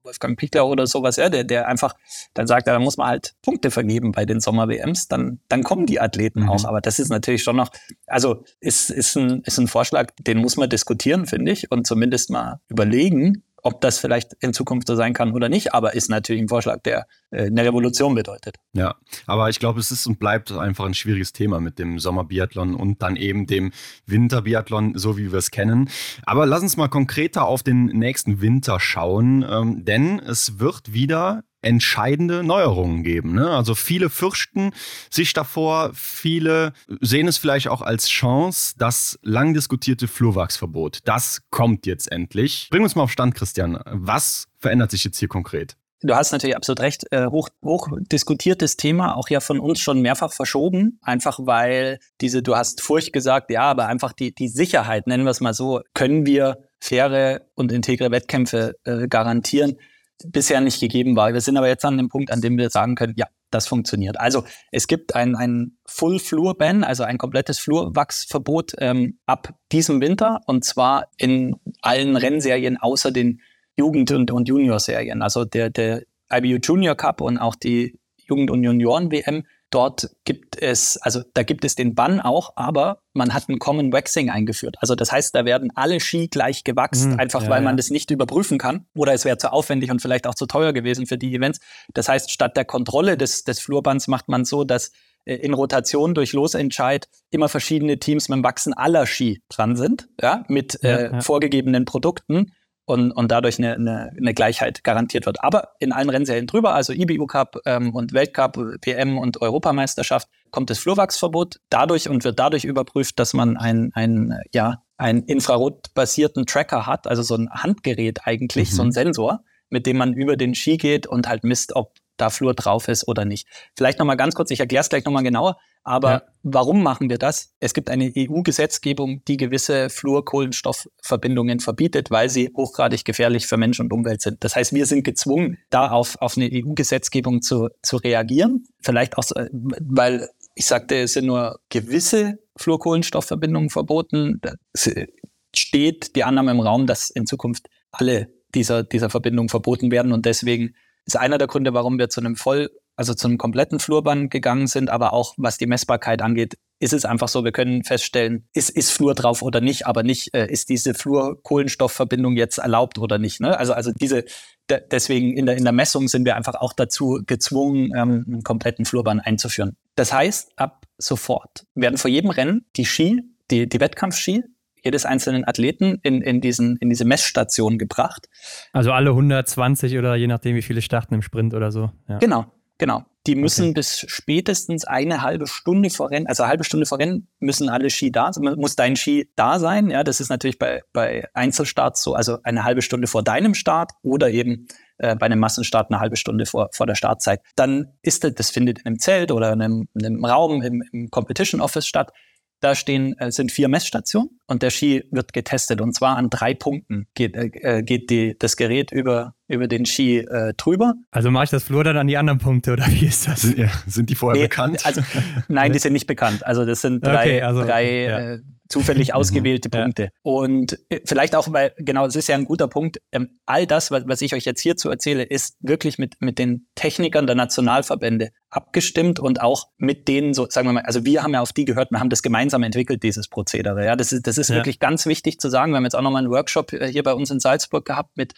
Wolfgang Pichler oder sowas, ja, der, der einfach dann sagt, da muss man halt Punkte vergeben bei den Sommer-WMs, dann, dann kommen die Athleten mhm. auch. Aber das ist natürlich schon noch, also ist, ist, ein, ist ein Vorschlag, den muss man diskutieren, finde ich, und zumindest mal überlegen, ob das vielleicht in Zukunft so sein kann oder nicht, aber ist natürlich ein Vorschlag, der äh, eine Revolution bedeutet.
Ja, aber ich glaube, es ist und bleibt einfach ein schwieriges Thema mit dem Sommerbiathlon und dann eben dem Winterbiathlon, so wie wir es kennen. Aber lass uns mal konkreter auf den nächsten Winter schauen, ähm, denn es wird wieder entscheidende Neuerungen geben. Ne? Also viele fürchten sich davor, viele sehen es vielleicht auch als Chance, das lang diskutierte Flurwachsverbot, das kommt jetzt endlich. Bring uns mal auf Stand, Christian. Was verändert sich jetzt hier konkret?
Du hast natürlich absolut recht. Äh, hoch, hoch diskutiertes Thema, auch ja von uns schon mehrfach verschoben. Einfach weil diese, du hast Furcht gesagt, ja, aber einfach die, die Sicherheit, nennen wir es mal so, können wir faire und integre Wettkämpfe äh, garantieren bisher nicht gegeben war. Wir sind aber jetzt an dem Punkt, an dem wir sagen können, ja, das funktioniert. Also es gibt ein, ein Full-Floor-Ban, also ein komplettes Flurwachsverbot ähm, ab diesem Winter und zwar in allen Rennserien außer den Jugend- und, und Junior-Serien. Also der, der IBU Junior Cup und auch die Jugend- und Junioren-WM Dort gibt es, also da gibt es den Bann auch, aber man hat ein Common Waxing eingeführt. Also das heißt, da werden alle Ski gleich gewachst, mhm, einfach ja, weil man ja. das nicht überprüfen kann. Oder es wäre zu aufwendig und vielleicht auch zu teuer gewesen für die Events. Das heißt, statt der Kontrolle des, des Flurbands macht man so, dass äh, in Rotation durch Losentscheid immer verschiedene Teams mit dem Wachsen aller Ski dran sind, ja, mit ja, äh, vorgegebenen Produkten und, und dadurch eine, eine, eine Gleichheit garantiert wird. Aber in allen Rennserien drüber, also IBU Cup ähm, und Weltcup, PM und Europameisterschaft, kommt das Flurwachsverbot dadurch und wird dadurch überprüft, dass man ein, ein ja, einen infrarotbasierten Tracker hat, also so ein Handgerät eigentlich, mhm. so ein Sensor, mit dem man über den Ski geht und halt misst, ob da Flur drauf ist oder nicht. Vielleicht nochmal ganz kurz, ich erkläre es gleich nochmal genauer, aber ja. warum machen wir das? Es gibt eine EU-Gesetzgebung, die gewisse Fluorkohlenstoffverbindungen verbietet, weil sie hochgradig gefährlich für Mensch und Umwelt sind. Das heißt, wir sind gezwungen, da auf, auf eine EU-Gesetzgebung zu, zu reagieren. Vielleicht auch, weil ich sagte, es sind nur gewisse Fluorkohlenstoffverbindungen verboten. Es steht die Annahme im Raum, dass in Zukunft alle dieser, dieser Verbindungen verboten werden und deswegen ist einer der Gründe, warum wir zu einem voll, also zu einem kompletten Flurband gegangen sind, aber auch was die Messbarkeit angeht, ist es einfach so, wir können feststellen, ist, ist Flur drauf oder nicht, aber nicht, äh, ist diese Fluor-Kohlenstoffverbindung jetzt erlaubt oder nicht. Ne? Also, also diese, de, deswegen in der, in der Messung sind wir einfach auch dazu gezwungen, ähm, einen kompletten Flurband einzuführen. Das heißt, ab sofort werden vor jedem Rennen die Ski, die, die Wettkampfski, jedes einzelnen Athleten in, in, diesen, in diese Messstation gebracht.
Also alle 120 oder je nachdem, wie viele starten im Sprint oder so.
Ja. Genau, genau. Die müssen okay. bis spätestens eine halbe Stunde vor Rennen, also eine halbe Stunde vor Rennen müssen alle Ski da sein, muss dein Ski da sein. Ja, das ist natürlich bei, bei Einzelstarts so, also eine halbe Stunde vor deinem Start oder eben äh, bei einem Massenstart eine halbe Stunde vor, vor der Startzeit. Dann ist das, das findet in einem Zelt oder in einem, in einem Raum im, im Competition Office statt. Da stehen, äh, sind vier Messstationen und der Ski wird getestet. Und zwar an drei Punkten geht, äh, äh, geht die, das Gerät über, über den Ski äh, drüber.
Also mache ich das Flur dann an die anderen Punkte oder wie ist das?
Sind, ja, sind die vorher nee, bekannt?
Also, nein, die sind nicht bekannt. Also das sind drei, okay, also, drei ja. äh, zufällig mhm. ausgewählte Punkte. Ja. Und äh, vielleicht auch, weil, genau, es ist ja ein guter Punkt, ähm, all das, was, was ich euch jetzt hierzu erzähle, ist wirklich mit, mit den Technikern der Nationalverbände abgestimmt und auch mit denen, so sagen wir mal, also wir haben ja auf die gehört, wir haben das gemeinsam entwickelt, dieses Prozedere. Ja, das ist, das ist ja. wirklich ganz wichtig zu sagen. Wir haben jetzt auch nochmal einen Workshop äh, hier bei uns in Salzburg gehabt mit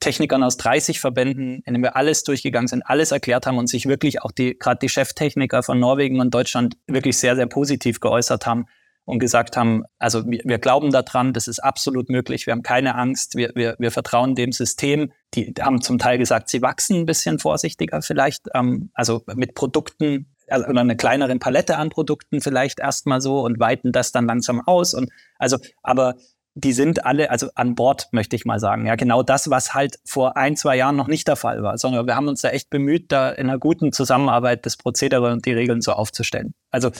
Technikern aus 30 Verbänden, in dem wir alles durchgegangen sind, alles erklärt haben und sich wirklich auch die, gerade die Cheftechniker von Norwegen und Deutschland wirklich sehr, sehr positiv geäußert haben und gesagt haben, also wir, wir glauben daran, das ist absolut möglich, wir haben keine Angst, wir, wir, wir vertrauen dem System. Die haben zum Teil gesagt, sie wachsen ein bisschen vorsichtiger vielleicht, ähm, also mit Produkten also oder eine kleineren Palette an Produkten vielleicht erstmal so und weiten das dann langsam aus und also aber die sind alle, also an Bord, möchte ich mal sagen. Ja, genau das, was halt vor ein, zwei Jahren noch nicht der Fall war, sondern wir haben uns da echt bemüht, da in einer guten Zusammenarbeit das Prozedere und die Regeln so aufzustellen. Also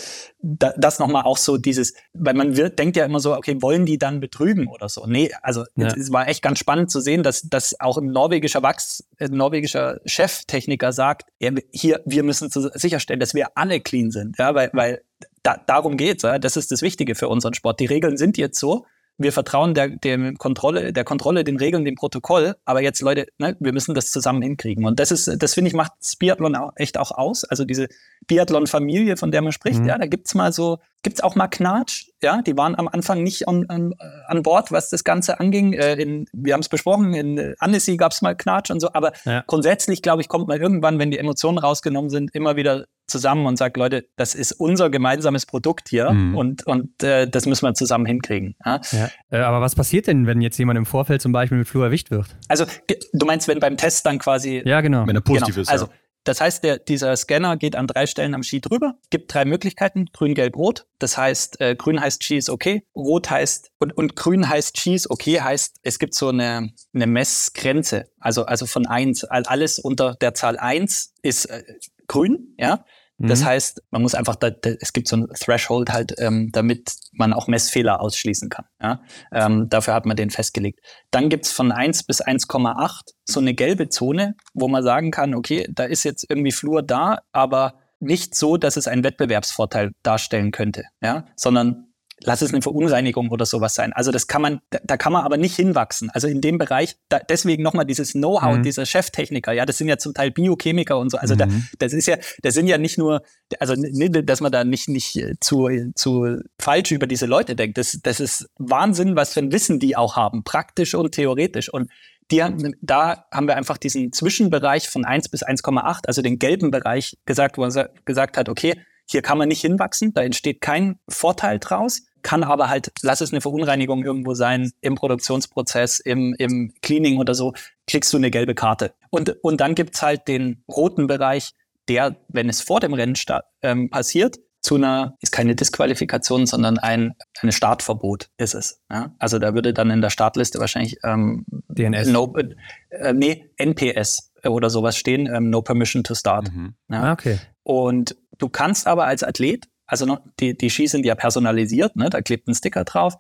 da, das nochmal auch so dieses, weil man wird, denkt ja immer so, okay, wollen die dann betrügen oder so? Nee, also ja. es, war echt ganz spannend zu sehen, dass, dass auch ein norwegischer Wachs, ein norwegischer Cheftechniker sagt, ja, hier, wir müssen zu, sicherstellen, dass wir alle clean sind, ja, weil, weil da, darum geht's. Ja? Das ist das Wichtige für unseren Sport. Die Regeln sind jetzt so wir vertrauen der, der Kontrolle, der Kontrolle, den Regeln, dem Protokoll. Aber jetzt, Leute, ne, wir müssen das zusammen hinkriegen. Und das ist, das finde ich, macht Biathlon auch echt auch aus. Also diese Biathlon-Familie, von der man spricht, mhm. ja, da gibt's mal so, gibt's auch mal Knatsch, ja, die waren am Anfang nicht an, an, an Bord, was das Ganze anging. Äh, in, wir haben es besprochen, in Annecy gab's mal Knatsch und so, aber ja. grundsätzlich, glaube ich, kommt man irgendwann, wenn die Emotionen rausgenommen sind, immer wieder zusammen und sagt, Leute, das ist unser gemeinsames Produkt hier mhm. und, und äh, das müssen wir zusammen hinkriegen. Ja?
Ja. Äh, aber was passiert denn, wenn jetzt jemand im Vorfeld zum Beispiel mit Flu erwischt wird?
Also du meinst, wenn beim Test dann quasi...
Ja, genau.
Wenn er positiv genau. ist,
also, Das heißt, der, dieser Scanner geht an drei Stellen am Ski drüber, gibt drei Möglichkeiten, grün, gelb, rot. Das heißt, äh, grün heißt Ski ist okay, rot heißt und, und grün heißt Ski ist okay, heißt, es gibt so eine, eine Messgrenze, also, also von eins Alles unter der Zahl eins ist äh, grün, ja. Das mhm. heißt, man muss einfach, da, da, es gibt so ein Threshold halt, ähm, damit man auch Messfehler ausschließen kann. Ja? Ähm, dafür hat man den festgelegt. Dann gibt's von 1 bis 1,8 so eine gelbe Zone, wo man sagen kann, okay, da ist jetzt irgendwie Flur da, aber nicht so, dass es einen Wettbewerbsvorteil darstellen könnte, ja, sondern lass es eine Verunreinigung oder sowas sein. Also das kann man, da, kann man aber nicht hinwachsen. Also in dem Bereich, da, deswegen nochmal dieses Know-how mhm. dieser Cheftechniker, ja, das sind ja zum Teil Biochemiker und so. Also mhm. da, das ist ja, das sind ja nicht nur, also dass man da nicht, nicht zu, zu falsch über diese Leute denkt. Das, das ist Wahnsinn, was für ein Wissen die auch haben, praktisch und theoretisch. Und die, da haben wir einfach diesen Zwischenbereich von 1 bis 1,8, also den gelben Bereich gesagt, wo er gesagt hat, okay, hier kann man nicht hinwachsen, da entsteht kein Vorteil draus kann aber halt, lass es eine Verunreinigung irgendwo sein, im Produktionsprozess, im, im Cleaning oder so, kriegst du eine gelbe Karte. Und, und dann gibt's halt den roten Bereich, der, wenn es vor dem Rennen ähm, passiert, zu einer, ist keine Disqualifikation, sondern ein eine Startverbot ist es. Ja? Also da würde dann in der Startliste wahrscheinlich ähm,
DNS.
No, äh, nee, NPS oder sowas stehen, ähm, No Permission to Start.
Mhm. Ja? Ah, okay.
Und du kannst aber als Athlet also noch, die, die Ski sind ja personalisiert, ne? da klebt ein Sticker drauf.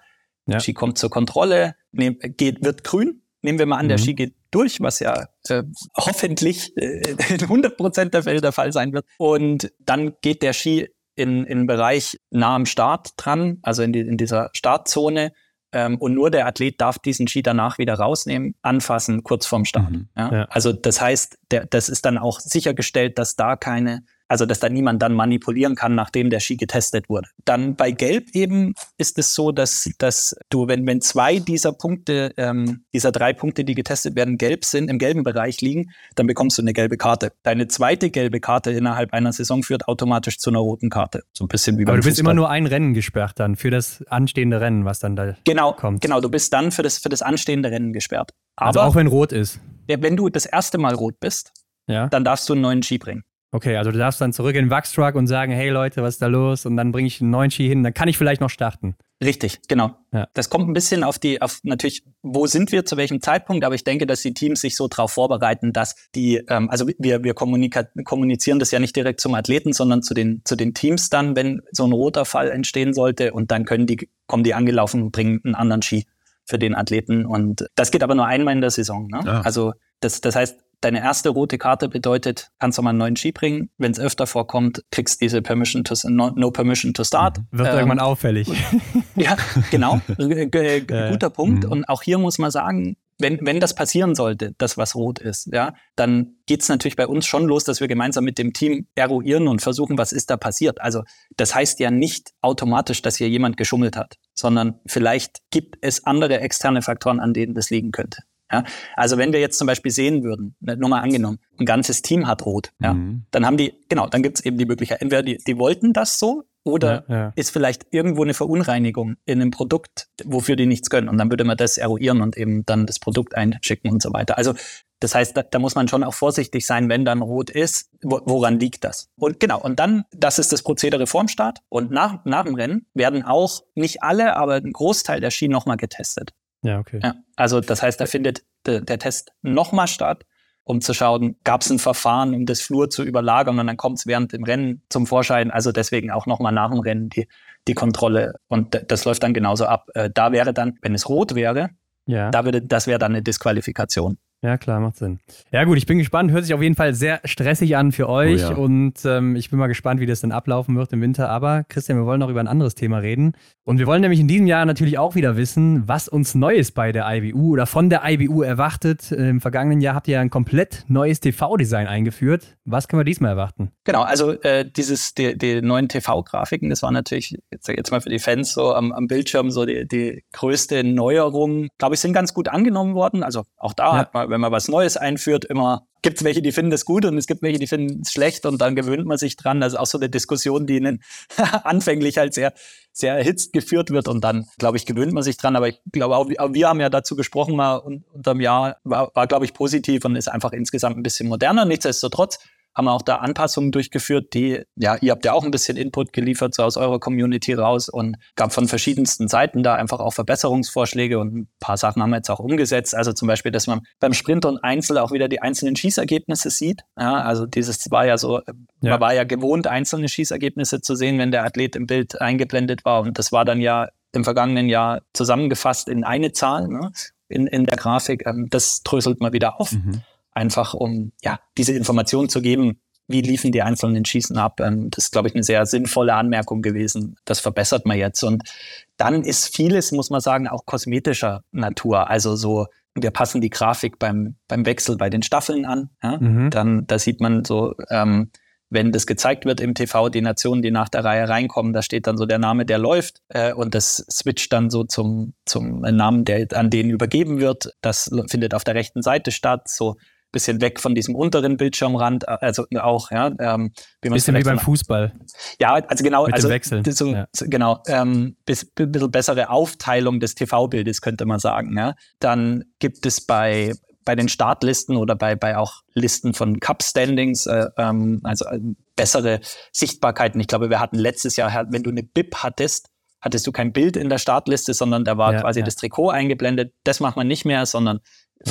Ja. Der Ski kommt zur Kontrolle, nehm, geht, wird grün. Nehmen wir mal an, mhm. der Ski geht durch, was ja äh, hoffentlich äh, in 100 Prozent der Fälle der Fall sein wird. Und dann geht der Ski in, in Bereich nah am Start dran, also in, die, in dieser Startzone. Ähm, und nur der Athlet darf diesen Ski danach wieder rausnehmen, anfassen, kurz vorm Start. Mhm. Ja? Ja. Also das heißt, der, das ist dann auch sichergestellt, dass da keine also, dass da niemand dann manipulieren kann, nachdem der Ski getestet wurde. Dann bei Gelb eben ist es so, dass, dass du, wenn, wenn zwei dieser Punkte, ähm, dieser drei Punkte, die getestet werden, gelb sind, im gelben Bereich liegen, dann bekommst du eine gelbe Karte. Deine zweite gelbe Karte innerhalb einer Saison führt automatisch zu einer roten Karte. So ein bisschen wie
Aber du bist
Fußball.
immer nur ein Rennen gesperrt dann für das anstehende Rennen, was dann da
genau,
kommt.
Genau, du bist dann für das, für das anstehende Rennen gesperrt.
Also Aber also auch wenn rot ist.
Wenn du das erste Mal rot bist, ja. dann darfst du einen neuen Ski bringen.
Okay, also du darfst dann zurück in den Wachstruck und sagen, hey Leute, was ist da los? Und dann bringe ich einen neuen Ski hin, dann kann ich vielleicht noch starten.
Richtig, genau. Ja. Das kommt ein bisschen auf die, auf natürlich, wo sind wir, zu welchem Zeitpunkt, aber ich denke, dass die Teams sich so darauf vorbereiten, dass die, ähm, also wir, wir kommunizieren das ja nicht direkt zum Athleten, sondern zu den, zu den Teams dann, wenn so ein roter Fall entstehen sollte und dann können die, kommen die angelaufen und bringen einen anderen Ski für den Athleten. Und das geht aber nur einmal in der Saison. Ne? Ja. Also das, das heißt, Deine erste rote Karte bedeutet, kannst du mal einen neuen Ski bringen. Wenn es öfter vorkommt, kriegst du diese Permission to, no, no, Permission to Start.
Wird ähm, irgendwann auffällig.
Ja, genau. Guter Punkt. Mhm. Und auch hier muss man sagen, wenn, wenn das passieren sollte, das was rot ist, ja, dann geht's natürlich bei uns schon los, dass wir gemeinsam mit dem Team eruieren und versuchen, was ist da passiert. Also das heißt ja nicht automatisch, dass hier jemand geschummelt hat, sondern vielleicht gibt es andere externe Faktoren, an denen das liegen könnte. Ja? Also wenn wir jetzt zum Beispiel sehen würden, ne, nur mal angenommen, ein ganzes Team hat rot, ja, mhm. dann haben die, genau, dann gibt es eben die Möglichkeit, entweder die, die wollten das so oder ja, ja. ist vielleicht irgendwo eine Verunreinigung in einem Produkt, wofür die nichts können. Und dann würde man das eruieren und eben dann das Produkt einschicken und so weiter. Also Das heißt, da, da, muss man schon auch vorsichtig sein, wenn dann rot ist, wo, woran liegt das? Und genau, und dann, das ist das Prozedere vorm Start. Und nach, nach dem Rennen werden auch nicht alle, aber ein Großteil der Ski nochmal getestet.
Ja, okay.
Ja, also das heißt, da findet de, der Test nochmal statt, um zu schauen, gab es ein Verfahren, um das Flur zu überlagern und dann kommt es während dem Rennen zum Vorschein. Also deswegen auch nochmal nach dem Rennen die, die Kontrolle. Und das läuft dann genauso ab. Äh, da wäre dann, wenn es rot wäre, ja. da würde, das wäre dann eine Disqualifikation.
Ja, klar, macht Sinn. Ja, gut, ich bin gespannt. Hört sich auf jeden Fall sehr stressig an für euch. Oh, ja. Und ähm, ich bin mal gespannt, wie das dann ablaufen wird im Winter. Aber Christian, wir wollen noch über ein anderes Thema reden. Und wir wollen nämlich in diesem Jahr natürlich auch wieder wissen, was uns Neues bei der IBU oder von der IBU erwartet. Im vergangenen Jahr habt ihr ein komplett neues TV-Design eingeführt. Was können wir diesmal erwarten?
Genau, also äh, dieses, die, die neuen TV-Grafiken, das war natürlich jetzt, jetzt mal für die Fans so am, am Bildschirm so die, die größte Neuerung. Glaube ich, sind ganz gut angenommen worden. Also auch da ja. hat man, wenn man was Neues einführt, immer gibt es welche, die finden das gut und es gibt welche, die finden es schlecht und dann gewöhnt man sich dran. Ist auch so eine Diskussion, die ihnen anfänglich halt sehr, sehr erhitzt geführt wird und dann, glaube ich, gewöhnt man sich dran. Aber ich glaube auch, auch wir haben ja dazu gesprochen mal unterm Jahr, war, war glaube ich, positiv und ist einfach insgesamt ein bisschen moderner. Nichtsdestotrotz haben auch da Anpassungen durchgeführt, die, ja, ihr habt ja auch ein bisschen Input geliefert so aus eurer Community raus und gab von verschiedensten Seiten da einfach auch Verbesserungsvorschläge und ein paar Sachen haben wir jetzt auch umgesetzt. Also zum Beispiel, dass man beim Sprint und Einzel auch wieder die einzelnen Schießergebnisse sieht. Ja, also dieses war ja so, ja. man war ja gewohnt, einzelne Schießergebnisse zu sehen, wenn der Athlet im Bild eingeblendet war und das war dann ja im vergangenen Jahr zusammengefasst in eine Zahl, ne? in, in der Grafik. Ähm, das dröselt mal wieder auf. Mhm einfach um ja diese Information zu geben, wie liefen die einzelnen Schießen ab. Ähm, das ist, glaube ich, eine sehr sinnvolle Anmerkung gewesen. Das verbessert man jetzt. Und dann ist vieles, muss man sagen, auch kosmetischer Natur. Also so, wir passen die Grafik beim, beim Wechsel bei den Staffeln an. Ja? Mhm. Dann, da sieht man so, ähm, wenn das gezeigt wird im TV, die Nationen, die nach der Reihe reinkommen, da steht dann so der Name, der läuft äh, und das switcht dann so zum, zum Namen, der an den übergeben wird. Das findet auf der rechten Seite statt. So bisschen weg von diesem unteren Bildschirmrand, äh, also auch, ja. Ähm,
wie bisschen wie beim Fußball.
Ja, also genau,
Mit
also
Wechseln.
So,
ja.
genau, ähm, bis, bisschen bessere Aufteilung des TV-Bildes, könnte man sagen. Ja. Dann gibt es bei bei den Startlisten oder bei, bei auch Listen von Cup-Standings, äh, ähm, also äh, bessere Sichtbarkeiten. Ich glaube, wir hatten letztes Jahr, wenn du eine BIP hattest, hattest du kein Bild in der Startliste, sondern da war ja, quasi ja. das Trikot eingeblendet. Das macht man nicht mehr, sondern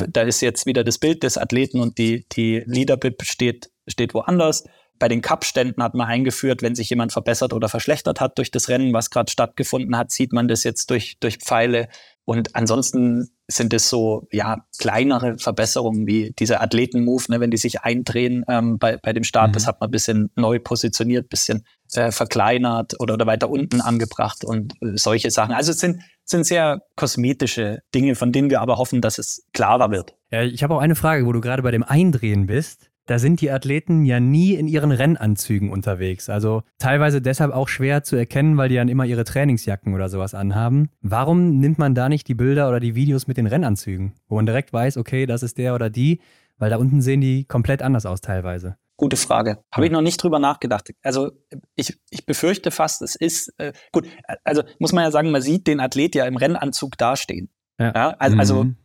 da ist jetzt wieder das Bild des Athleten und die, die Leaderbib steht, steht woanders. Bei den Cup-Ständen hat man eingeführt, wenn sich jemand verbessert oder verschlechtert hat durch das Rennen, was gerade stattgefunden hat, sieht man das jetzt durch, durch Pfeile. Und ansonsten sind es so, ja, kleinere Verbesserungen wie dieser Athleten-Move, ne, wenn die sich eindrehen ähm, bei, bei dem Start, mhm. das hat man ein bisschen neu positioniert, bisschen äh, verkleinert oder, oder weiter unten angebracht und äh, solche Sachen. Also es sind sind sehr kosmetische Dinge, von denen wir aber hoffen, dass es klarer wird.
Ja, ich habe auch eine Frage, wo du gerade bei dem Eindrehen bist. Da sind die Athleten ja nie in ihren Rennanzügen unterwegs. Also teilweise deshalb auch schwer zu erkennen, weil die dann immer ihre Trainingsjacken oder sowas anhaben. Warum nimmt man da nicht die Bilder oder die Videos mit den Rennanzügen, wo man direkt weiß, okay, das ist der oder die, weil da unten sehen die komplett anders aus teilweise.
Gute Frage. Habe ich noch nicht drüber nachgedacht. Also ich, ich befürchte fast, es ist äh, gut. Also muss man ja sagen, man sieht den Athlet ja im Rennanzug dastehen. Ja. ja also, also mhm.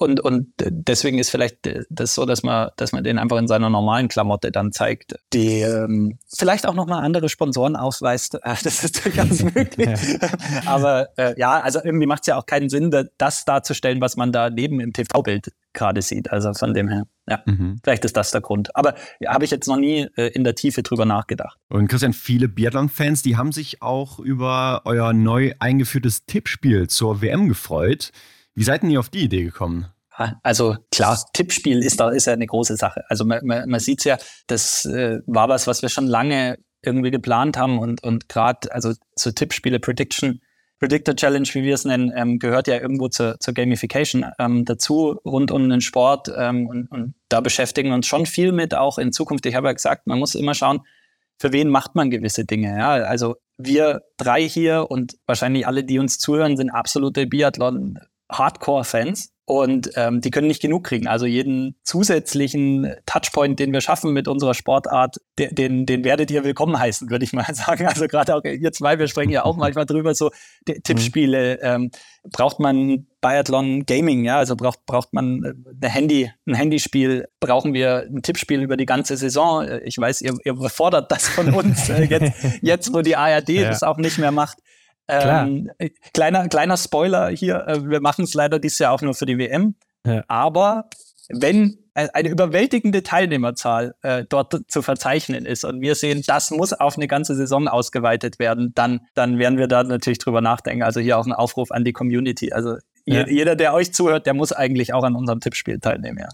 und, und deswegen ist vielleicht das so, dass man, dass man den einfach in seiner normalen Klamotte dann zeigt, die ähm, vielleicht auch nochmal andere Sponsoren ausweist. Das ist durchaus möglich. Aber äh, ja, also irgendwie macht es ja auch keinen Sinn, das darzustellen, was man da neben im TV-Bild gerade sieht. Also von dem her, ja, mhm. vielleicht ist das der Grund. Aber ja, habe ich jetzt noch nie äh, in der Tiefe drüber nachgedacht.
Und Christian, viele Biathlon-Fans, die haben sich auch über euer neu eingeführtes Tippspiel zur WM gefreut. Wie seid ihr auf die Idee gekommen?
Also klar, Tippspiel ist da ist ja eine große Sache. Also man, man, man sieht ja, das äh, war was, was wir schon lange irgendwie geplant haben und, und gerade also so Tippspiele, Prediction Predictor Challenge, wie wir es nennen, ähm, gehört ja irgendwo zur, zur Gamification ähm, dazu, rund um den Sport. Ähm, und, und da beschäftigen wir uns schon viel mit, auch in Zukunft. Ich habe ja gesagt, man muss immer schauen, für wen macht man gewisse Dinge. Ja? Also wir drei hier und wahrscheinlich alle, die uns zuhören, sind absolute Biathlon-Hardcore-Fans. Und ähm, die können nicht genug kriegen. Also jeden zusätzlichen Touchpoint, den wir schaffen mit unserer Sportart, den, den, den werdet ihr willkommen heißen, würde ich mal sagen. Also gerade auch ihr zwei, wir sprechen ja auch manchmal drüber, so mhm. Tippspiele. Ähm, braucht man Biathlon Gaming, ja? Also braucht, braucht man äh, eine Handy, ein Handyspiel, brauchen wir ein Tippspiel über die ganze Saison. Ich weiß, ihr, ihr fordert das von uns, äh, jetzt, jetzt, wo die ARD ja. das auch nicht mehr macht. Ähm, kleiner, kleiner Spoiler hier, äh, wir machen es leider dieses Jahr auch nur für die WM. Ja. Aber wenn eine überwältigende Teilnehmerzahl äh, dort zu verzeichnen ist und wir sehen, das muss auf eine ganze Saison ausgeweitet werden, dann, dann werden wir da natürlich drüber nachdenken. Also hier auch ein Aufruf an die Community. Also ja. Jeder, der euch zuhört, der muss eigentlich auch an unserem Tippspiel teilnehmen, ja.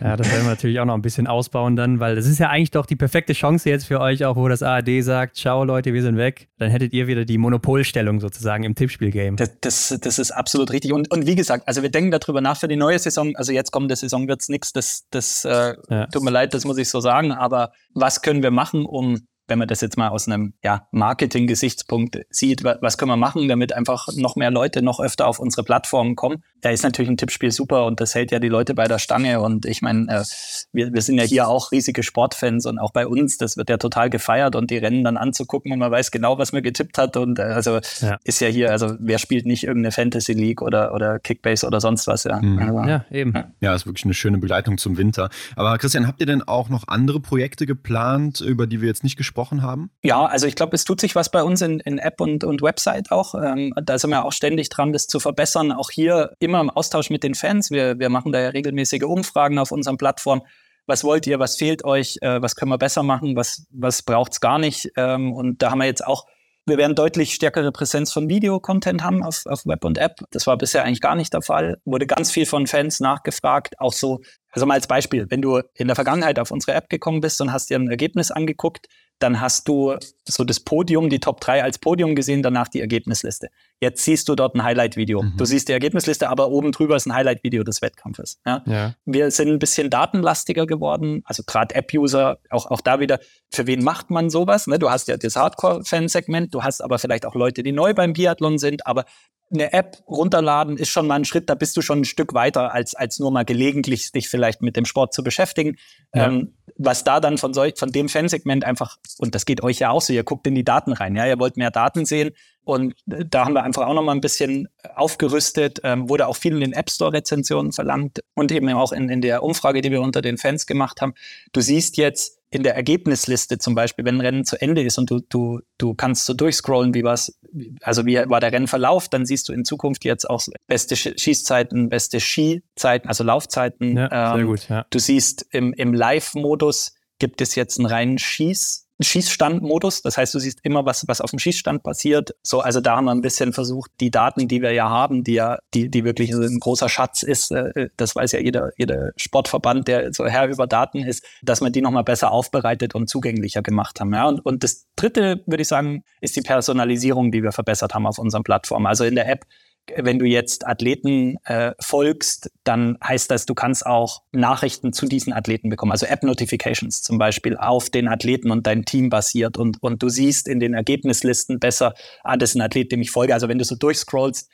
ja, das werden wir natürlich auch noch ein bisschen ausbauen dann, weil das ist ja eigentlich doch die perfekte Chance jetzt für euch, auch wo das ARD sagt, ciao Leute, wir sind weg. Dann hättet ihr wieder die Monopolstellung sozusagen im Tippspiel-Game.
Das, das, das, ist absolut richtig. Und, und wie gesagt, also wir denken darüber nach für die neue Saison. Also jetzt kommende Saison wird es nichts. Das, das äh, ja. tut mir leid, das muss ich so sagen. Aber was können wir machen, um wenn man das jetzt mal aus einem ja, Marketing-Gesichtspunkt sieht, was können wir machen, damit einfach noch mehr Leute noch öfter auf unsere Plattformen kommen. Da ist natürlich ein Tippspiel super und das hält ja die Leute bei der Stange. Und ich meine, äh, wir, wir sind ja hier auch riesige Sportfans und auch bei uns, das wird ja total gefeiert und die Rennen dann anzugucken und man weiß genau, was man getippt hat. Und äh, also ja. ist ja hier, also wer spielt nicht irgendeine Fantasy League oder, oder Kickbase oder sonst was, ja.
Mhm. Also, ja, eben. Ja. ja, ist wirklich eine schöne Begleitung zum Winter. Aber Christian, habt ihr denn auch noch andere Projekte geplant, über die wir jetzt nicht gesprochen gesprochen haben?
Ja, also ich glaube, es tut sich was bei uns in, in App und, und Website auch. Ähm, da sind wir auch ständig dran, das zu verbessern. Auch hier immer im Austausch mit den Fans. Wir, wir machen da ja regelmäßige Umfragen auf unseren Plattformen. Was wollt ihr, was fehlt euch, äh, was können wir besser machen, was, was braucht es gar nicht? Ähm, und da haben wir jetzt auch wir werden deutlich stärkere Präsenz von Videocontent haben auf, auf Web und App. Das war bisher eigentlich gar nicht der Fall. Wurde ganz viel von Fans nachgefragt. Auch so, also mal als Beispiel, wenn du in der Vergangenheit auf unsere App gekommen bist und hast dir ein Ergebnis angeguckt, dann hast du so das Podium, die Top 3 als Podium gesehen, danach die Ergebnisliste. Jetzt siehst du dort ein Highlight-Video. Mhm. Du siehst die Ergebnisliste, aber oben drüber ist ein Highlight-Video des Wettkampfes. Ja? ja? Wir sind ein bisschen datenlastiger geworden, also gerade App-User, auch, auch da wieder, für wen macht man sowas? Ne? Du hast ja das Hardcore-Fan-Segment, du hast aber vielleicht auch Leute, die neu beim Biathlon sind, aber eine App runterladen ist schon mal ein Schritt, da bist du schon ein Stück weiter, als, als nur mal gelegentlich dich vielleicht mit dem Sport zu beschäftigen. Ja. Ähm, was da dann von, solch, von dem Fansegment einfach, und das geht euch ja auch so, ihr guckt in die Daten rein, ja, ihr wollt mehr Daten sehen. Und da haben wir einfach auch noch mal ein bisschen aufgerüstet, ähm, wurde auch viel in den App Store Rezensionen verlangt und eben auch in, in der Umfrage, die wir unter den Fans gemacht haben. Du siehst jetzt, in der Ergebnisliste zum Beispiel, wenn ein Rennen zu Ende ist und du, du, du kannst so durchscrollen, wie war's, also wie war der Rennverlauf, dann siehst du in Zukunft jetzt auch beste Schießzeiten, beste Skizeiten, also Laufzeiten. Ja, ähm, sehr gut, ja. Du siehst im, im Live-Modus gibt es jetzt einen reinen Schieß, Schießstandmodus. Das heißt, du siehst immer, was, was auf dem Schießstand passiert. So, also da haben wir ein bisschen versucht, die Daten, die wir ja haben, die ja, die, die wirklich ein großer Schatz ist, äh, das weiß ja jeder, jeder Sportverband, der so Herr über Daten ist, dass wir die nochmal besser aufbereitet und zugänglicher gemacht haben. Ja, und, und das dritte, würde ich sagen, ist die Personalisierung, die wir verbessert haben auf unseren Plattformen. Also in der App wenn du jetzt Athleten äh, folgst, dann heißt das, du kannst auch Nachrichten zu diesen Athleten bekommen. Also App-Notifications zum Beispiel auf den Athleten und dein Team basiert. Und, und du siehst in den Ergebnislisten besser, ah, das ist ein Athlet, dem ich folge. Also wenn du so durchscrollst,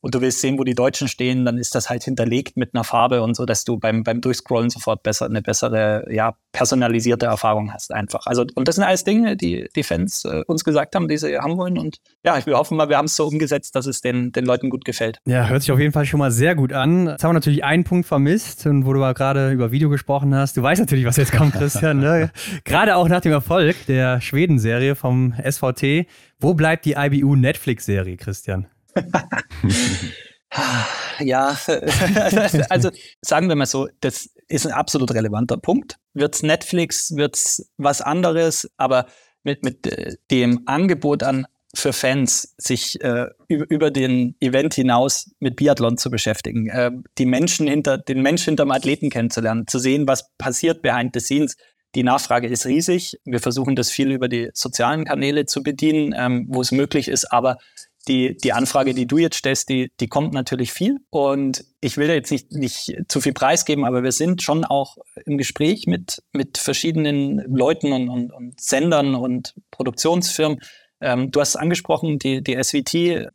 und du willst sehen, wo die Deutschen stehen, dann ist das halt hinterlegt mit einer Farbe und so, dass du beim, beim Durchscrollen sofort besser, eine bessere, ja, personalisierte Erfahrung hast einfach. Also, und das sind alles Dinge, die die Fans äh, uns gesagt haben, die sie haben wollen. Und ja, wir hoffen mal, wir haben es so umgesetzt, dass es den, den Leuten gut gefällt.
Ja, hört sich auf jeden Fall schon mal sehr gut an. Jetzt haben wir natürlich einen Punkt vermisst und wo du gerade über Video gesprochen hast. Du weißt natürlich, was jetzt kommt, Christian. Ne? gerade auch nach dem Erfolg der Schweden-Serie vom SVT. Wo bleibt die IBU Netflix-Serie, Christian?
ja, also sagen wir mal so, das ist ein absolut relevanter Punkt. Wird's Netflix, wird's was anderes, aber mit, mit äh, dem Angebot an für Fans, sich äh, über, über den Event hinaus mit Biathlon zu beschäftigen, äh, die Menschen hinter, den Mensch hinterm Athleten kennenzulernen, zu sehen, was passiert behind the scenes. Die Nachfrage ist riesig. Wir versuchen das viel über die sozialen Kanäle zu bedienen, ähm, wo es möglich ist, aber die, die Anfrage, die du jetzt stellst, die, die kommt natürlich viel. Und ich will da jetzt nicht, nicht zu viel preisgeben, aber wir sind schon auch im Gespräch mit, mit verschiedenen Leuten und, und, und Sendern und Produktionsfirmen. Ähm, du hast angesprochen, die, die SVT,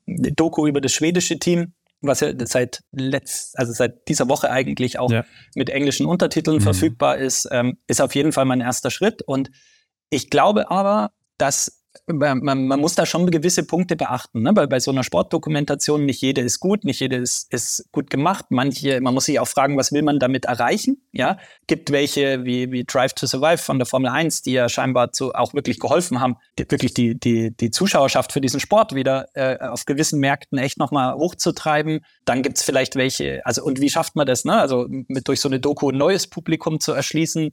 die Doku über das schwedische Team. was ja seit letzt, also seit dieser Woche eigentlich auch
Ja.
mit englischen Untertiteln
Mhm.
verfügbar ist, ähm, ist auf jeden Fall mein erster Schritt. Und ich glaube aber, dass man, man, man muss da schon gewisse Punkte beachten, ne? weil bei so einer Sportdokumentation nicht jede ist gut, nicht jede ist, ist gut gemacht. Manche, man muss sich auch fragen, was will man damit erreichen? Ja, gibt welche wie, wie Drive to Survive von der Formel 1, die ja scheinbar zu, auch wirklich geholfen haben, die, wirklich die, die, die Zuschauerschaft für diesen Sport wieder äh, auf gewissen Märkten echt nochmal hochzutreiben. Dann gibt's vielleicht welche, also und wie schafft man das, ne? Also mit durch so eine Doku ein neues Publikum zu erschließen,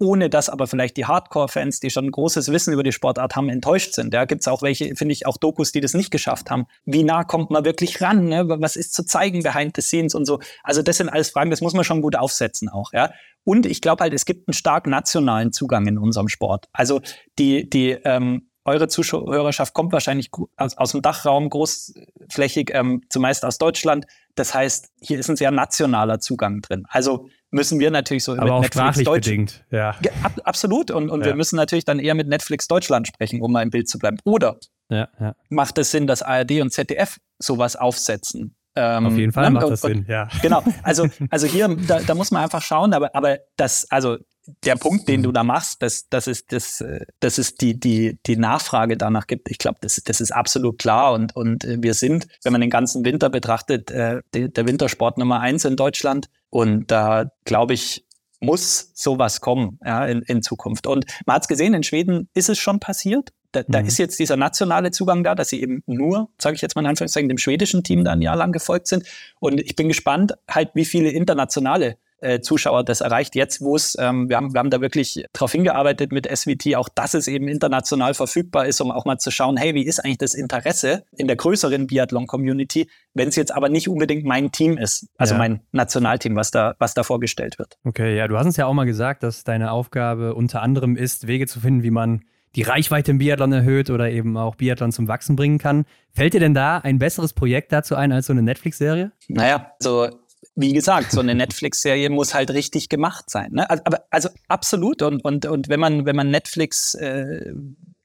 ohne dass aber vielleicht die Hardcore-Fans, die schon ein großes Wissen über die Sportart haben, enttäuscht sind. Da gibt's auch welche, finde ich, auch Dokus, die das nicht geschafft haben. Wie nah kommt man wirklich ran? Ne? Was ist zu zeigen behind the scenes und so? Also das sind alles Fragen, das muss man schon gut aufsetzen auch. Ja? Und ich glaube halt, es gibt einen stark nationalen Zugang in unserem Sport. Also die, die ähm, eure Zuschauerschaft kommt wahrscheinlich aus, aus dem Dachraum großflächig, ähm, zumeist aus Deutschland. Das heißt, hier ist ein sehr nationaler Zugang drin. Also müssen wir natürlich so
Aber auch
Netflix
sprachlich
Deutsch
bedingt. Ja.
ab, absolut. Und, und
Ja.
wir müssen natürlich dann eher mit Netflix Deutschland sprechen, um mal im Bild zu bleiben. Oder
Ja, ja.
macht es Sinn, dass ARD und ZDF sowas aufsetzen? Ähm,
Auf jeden Fall
ne?
macht
Und-
das Sinn, ja.
Genau, also, also hier, da, da muss man einfach schauen, aber, aber das, also der Punkt, den du da machst, das, das ist, das, äh, das ist die, die, die Nachfrage danach gibt. Ich glaube, das, das ist absolut klar und, und äh, wir sind, wenn man den ganzen Winter betrachtet, äh, der, der Wintersport Nummer eins in Deutschland und da glaube ich, muss sowas kommen ja, in, in Zukunft. Und man hat es gesehen, in Schweden ist es schon passiert. Da, da
Mhm.
ist jetzt dieser nationale Zugang da, dass sie eben nur, sage ich jetzt mal in Anführungszeichen, dem schwedischen Team da ein Jahr lang gefolgt sind. Und ich bin gespannt, halt, wie viele internationale äh, Zuschauer das erreicht. Jetzt, wo es, ähm, wir, haben, wir haben da wirklich darauf hingearbeitet mit SVT, auch dass es eben international verfügbar ist, um auch mal zu schauen, hey, wie ist eigentlich das Interesse in der größeren Biathlon-Community, wenn es jetzt aber nicht unbedingt mein Team ist, also
Ja.
mein Nationalteam, was da, was da vorgestellt wird.
Okay, ja, du hast uns ja auch mal gesagt, dass deine Aufgabe unter anderem ist, Wege zu finden, wie man die Reichweite im Biathlon erhöht oder eben auch Biathlon zum Wachsen bringen kann. Fällt dir denn da ein besseres Projekt dazu ein als so eine Netflix-Serie?
Naja, also wie gesagt, so eine Netflix-Serie muss halt richtig gemacht sein. Ne? Also, aber also absolut. Und, und, und wenn man, wenn man Netflix äh,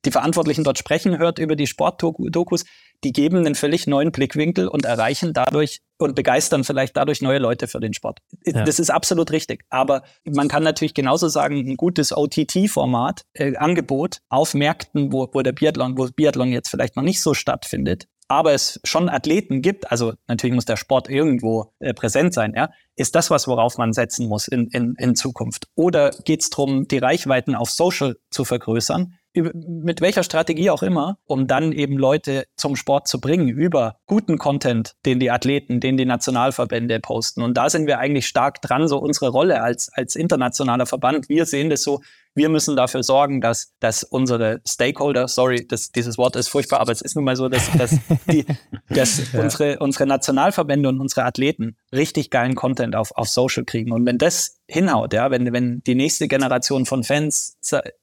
die Verantwortlichen dort sprechen hört über die Sportdokus, die geben einen völlig neuen Blickwinkel und erreichen dadurch und begeistern vielleicht dadurch neue Leute für den Sport.
Ja.
Das ist absolut richtig. Aber man kann natürlich genauso sagen, ein gutes OTT-Format, äh, Angebot auf Märkten, wo, wo der Biathlon, wo Biathlon jetzt vielleicht noch nicht so stattfindet, aber es schon Athleten gibt, also natürlich muss der Sport irgendwo äh, präsent sein, ja, ist das was, worauf man setzen muss in, in, in Zukunft? Oder geht es darum, die Reichweiten auf Social zu vergrößern? Mit welcher Strategie auch immer, um dann eben Leute zum Sport zu bringen über guten Content, den die Athleten, den die Nationalverbände posten. Und da sind wir eigentlich stark dran, so unsere Rolle als, als internationaler Verband. Wir sehen das so, wir müssen dafür sorgen, dass, dass unsere Stakeholder, sorry, das, dieses Wort ist furchtbar, aber es ist nun mal so, dass, dass, die, dass unsere, unsere Nationalverbände und unsere Athleten richtig geilen Content auf, auf Social kriegen. Und wenn das hinhaut, ja, wenn, wenn die nächste Generation von Fans,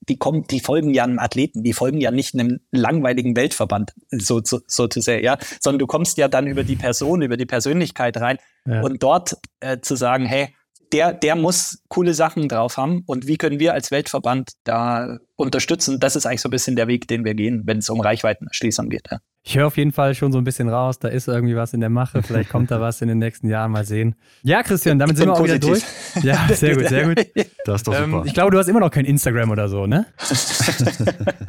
die kommt, die folgen ja einem Athleten, die folgen ja nicht einem langweiligen Weltverband, so, so, so zu sagen, ja, sondern du kommst ja dann über die Person, über die Persönlichkeit rein
Ja.
und dort äh, zu sagen, hey, der, der muss coole Sachen drauf haben und wie können wir als Weltverband da unterstützen? Das ist eigentlich so ein bisschen der Weg, den wir gehen, wenn es um Reichweitenerschließung geht. Ja.
Ich höre auf jeden Fall schon so ein bisschen raus, da ist irgendwie was in der Mache, vielleicht kommt da was in den nächsten Jahren, mal sehen. Ja, Christian, damit sind wir auch wieder durch. Ja, sehr gut, sehr gut.
Das ist doch
Ähm,
super.
ich glaube, du hast immer noch kein Instagram oder so, ne?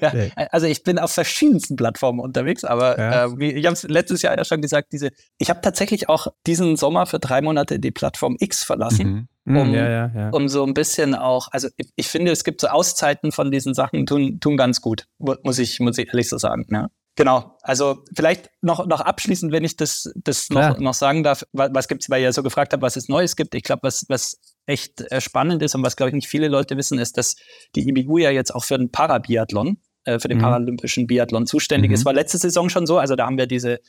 ja, also ich bin auf verschiedensten Plattformen unterwegs, aber
Ja.
äh, ich habe es letztes Jahr ja schon gesagt, diese, ich habe tatsächlich auch diesen Sommer für drei Monate die Plattform X verlassen.
Mhm.
Um-
ja, ja, ja.
um so ein bisschen auch, also ich, ich finde, es gibt so Auszeiten von diesen Sachen, tun, tun ganz gut, mu- muss ich, muss ich ehrlich so sagen. Ja. Genau, also vielleicht noch, noch abschließend, wenn ich das, das
Klar.
noch, noch sagen darf, was, was gibt's, weil ihr so gefragt habt, was es Neues gibt. Ich glaube, was, was echt äh, spannend ist und was, glaube ich, nicht viele Leute wissen, ist, dass die IBU ja jetzt auch für den Parabiathlon, äh, für den
Mhm.
paralympischen Biathlon zuständig
Mhm.
ist. War letzte Saison schon so, also da haben wir diese,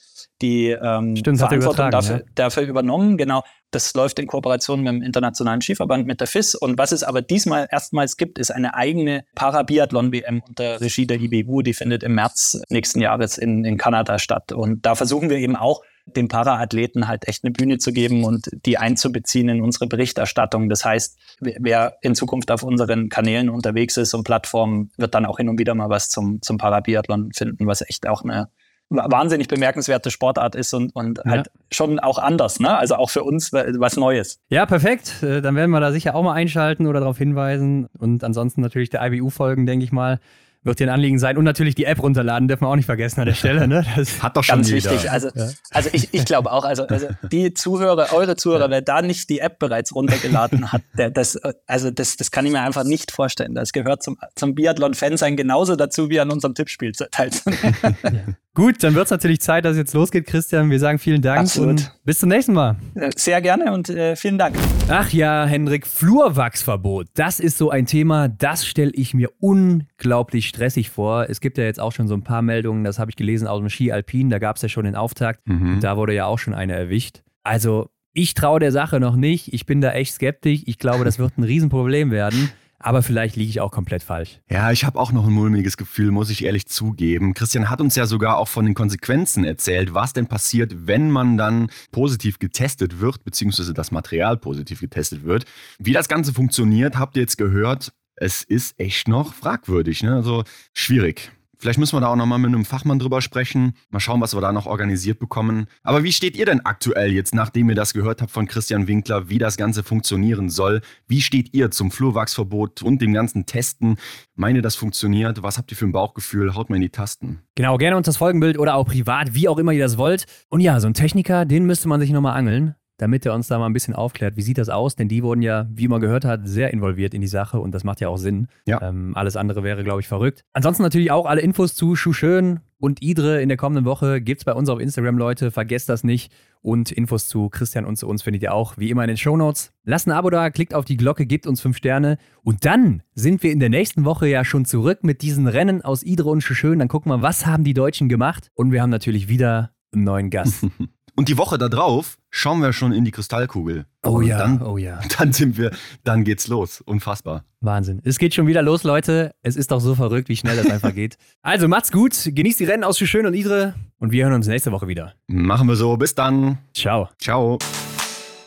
die ähm,
Stimmt, er
Verantwortung dafür,
ja.
dafür übernommen. Genau, das läuft in Kooperation mit dem Internationalen Skiverband, mit der FIS. Und was es aber diesmal erstmals gibt, ist eine eigene Parabiathlon-WM unter Regie der IBU. Die findet im März nächsten Jahres in, in Kanada statt. Und da versuchen wir eben auch, den Paraathleten halt echt eine Bühne zu geben und die einzubeziehen in unsere Berichterstattung. Das heißt, wer- in Zukunft auf unseren Kanälen unterwegs ist und Plattformen, wird dann auch hin und wieder mal was zum, zum Parabiathlon finden, was echt auch eine, wahnsinnig bemerkenswerte Sportart ist und, und ja. halt schon auch anders, ne? Also auch für uns was Neues.
Ja, perfekt. Äh, dann werden wir da sicher auch mal einschalten oder darauf hinweisen. Und ansonsten natürlich der IBU folgen, denke ich mal wird dir ein Anliegen sein. Und natürlich die App runterladen, dürfen wir auch nicht vergessen an der Stelle. Ne?
Das Hat doch schon ganz jeder. wichtig. Also, ja. also ich, ich glaube auch, also, also die Zuhörer, eure Zuhörer, wer da nicht die App bereits runtergeladen hat, der, das, also das, das kann ich mir einfach nicht vorstellen. Das gehört zum, zum Biathlon-Fan sein genauso dazu, wie an unserem Tippspiel teilzunehmen.
Gut, dann wird es natürlich Zeit, dass es jetzt losgeht, Christian. Wir sagen vielen Dank Absolut. und bis zum nächsten Mal.
Sehr gerne und äh, vielen Dank.
Ach ja, Hendrik, Flurwachsverbot. Das ist so ein Thema, das stelle ich mir unglaublich stressig vor. Es gibt ja jetzt auch schon so ein paar Meldungen, das habe ich gelesen aus dem Ski Alpin, da gab es ja schon den Auftakt. Mhm. Da wurde ja auch schon eine erwischt. Also, ich traue der Sache noch nicht. Ich bin da echt skeptisch. Ich glaube, das wird ein Riesenproblem werden. Aber vielleicht liege ich auch komplett falsch.
Ja, ich habe auch noch ein mulmiges Gefühl, muss ich ehrlich zugeben. Christian hat uns ja sogar auch von den Konsequenzen erzählt, was denn passiert, wenn man dann positiv getestet wird, beziehungsweise das Material positiv getestet wird. Wie das Ganze funktioniert, habt ihr jetzt gehört. Es ist echt noch fragwürdig, ne? also schwierig. Vielleicht müssen wir da auch nochmal mit einem Fachmann drüber sprechen. Mal schauen, was wir da noch organisiert bekommen. Aber wie steht ihr denn aktuell jetzt, nachdem ihr das gehört habt von Christian Winkler, wie das Ganze funktionieren soll? Wie steht ihr zum Flurwachsverbot und dem ganzen Testen? Meine, das funktioniert? Was habt ihr für ein Bauchgefühl? Haut mal in die Tasten.
Genau, gerne uns das Folgenbild oder auch privat, wie auch immer ihr das wollt. Und ja, so ein Techniker, den müsste man sich nochmal angeln damit er uns da mal ein bisschen aufklärt. Wie sieht das aus? Denn die wurden ja, wie man gehört hat, sehr involviert in die Sache und das macht ja auch Sinn. Ja. Ähm, alles andere wäre, glaube ich, verrückt. Ansonsten natürlich auch alle Infos zu Schuschön und Idre in der kommenden Woche gibt es bei uns auf Instagram, Leute. Vergesst das nicht. Und Infos zu Christian und zu uns findet ihr auch, wie immer, in den Shownotes. Lasst ein Abo da, klickt auf die Glocke, gebt uns fünf Sterne. Und dann sind wir in der nächsten Woche ja schon zurück mit diesen Rennen aus Idre und Schuschön. Dann gucken wir, was haben die Deutschen gemacht. Und wir haben natürlich wieder einen neuen Gast.
Und die Woche darauf schauen wir schon in die Kristallkugel.
Oh Und ja,
dann,
oh ja.
Dann sind wir, dann geht's los. Unfassbar.
Wahnsinn. Es geht schon wieder los, Leute. Es ist doch so verrückt, wie schnell das einfach geht. Also macht's gut, genießt die Rennen aus Schön und Idre und wir hören uns nächste Woche wieder.
Machen wir so. Bis dann.
Ciao.
Ciao.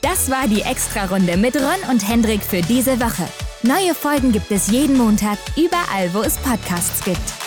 Das war die Extra-Runde mit Ron und Hendrik für diese Woche. Neue Folgen gibt es jeden Montag, überall, wo es Podcasts gibt.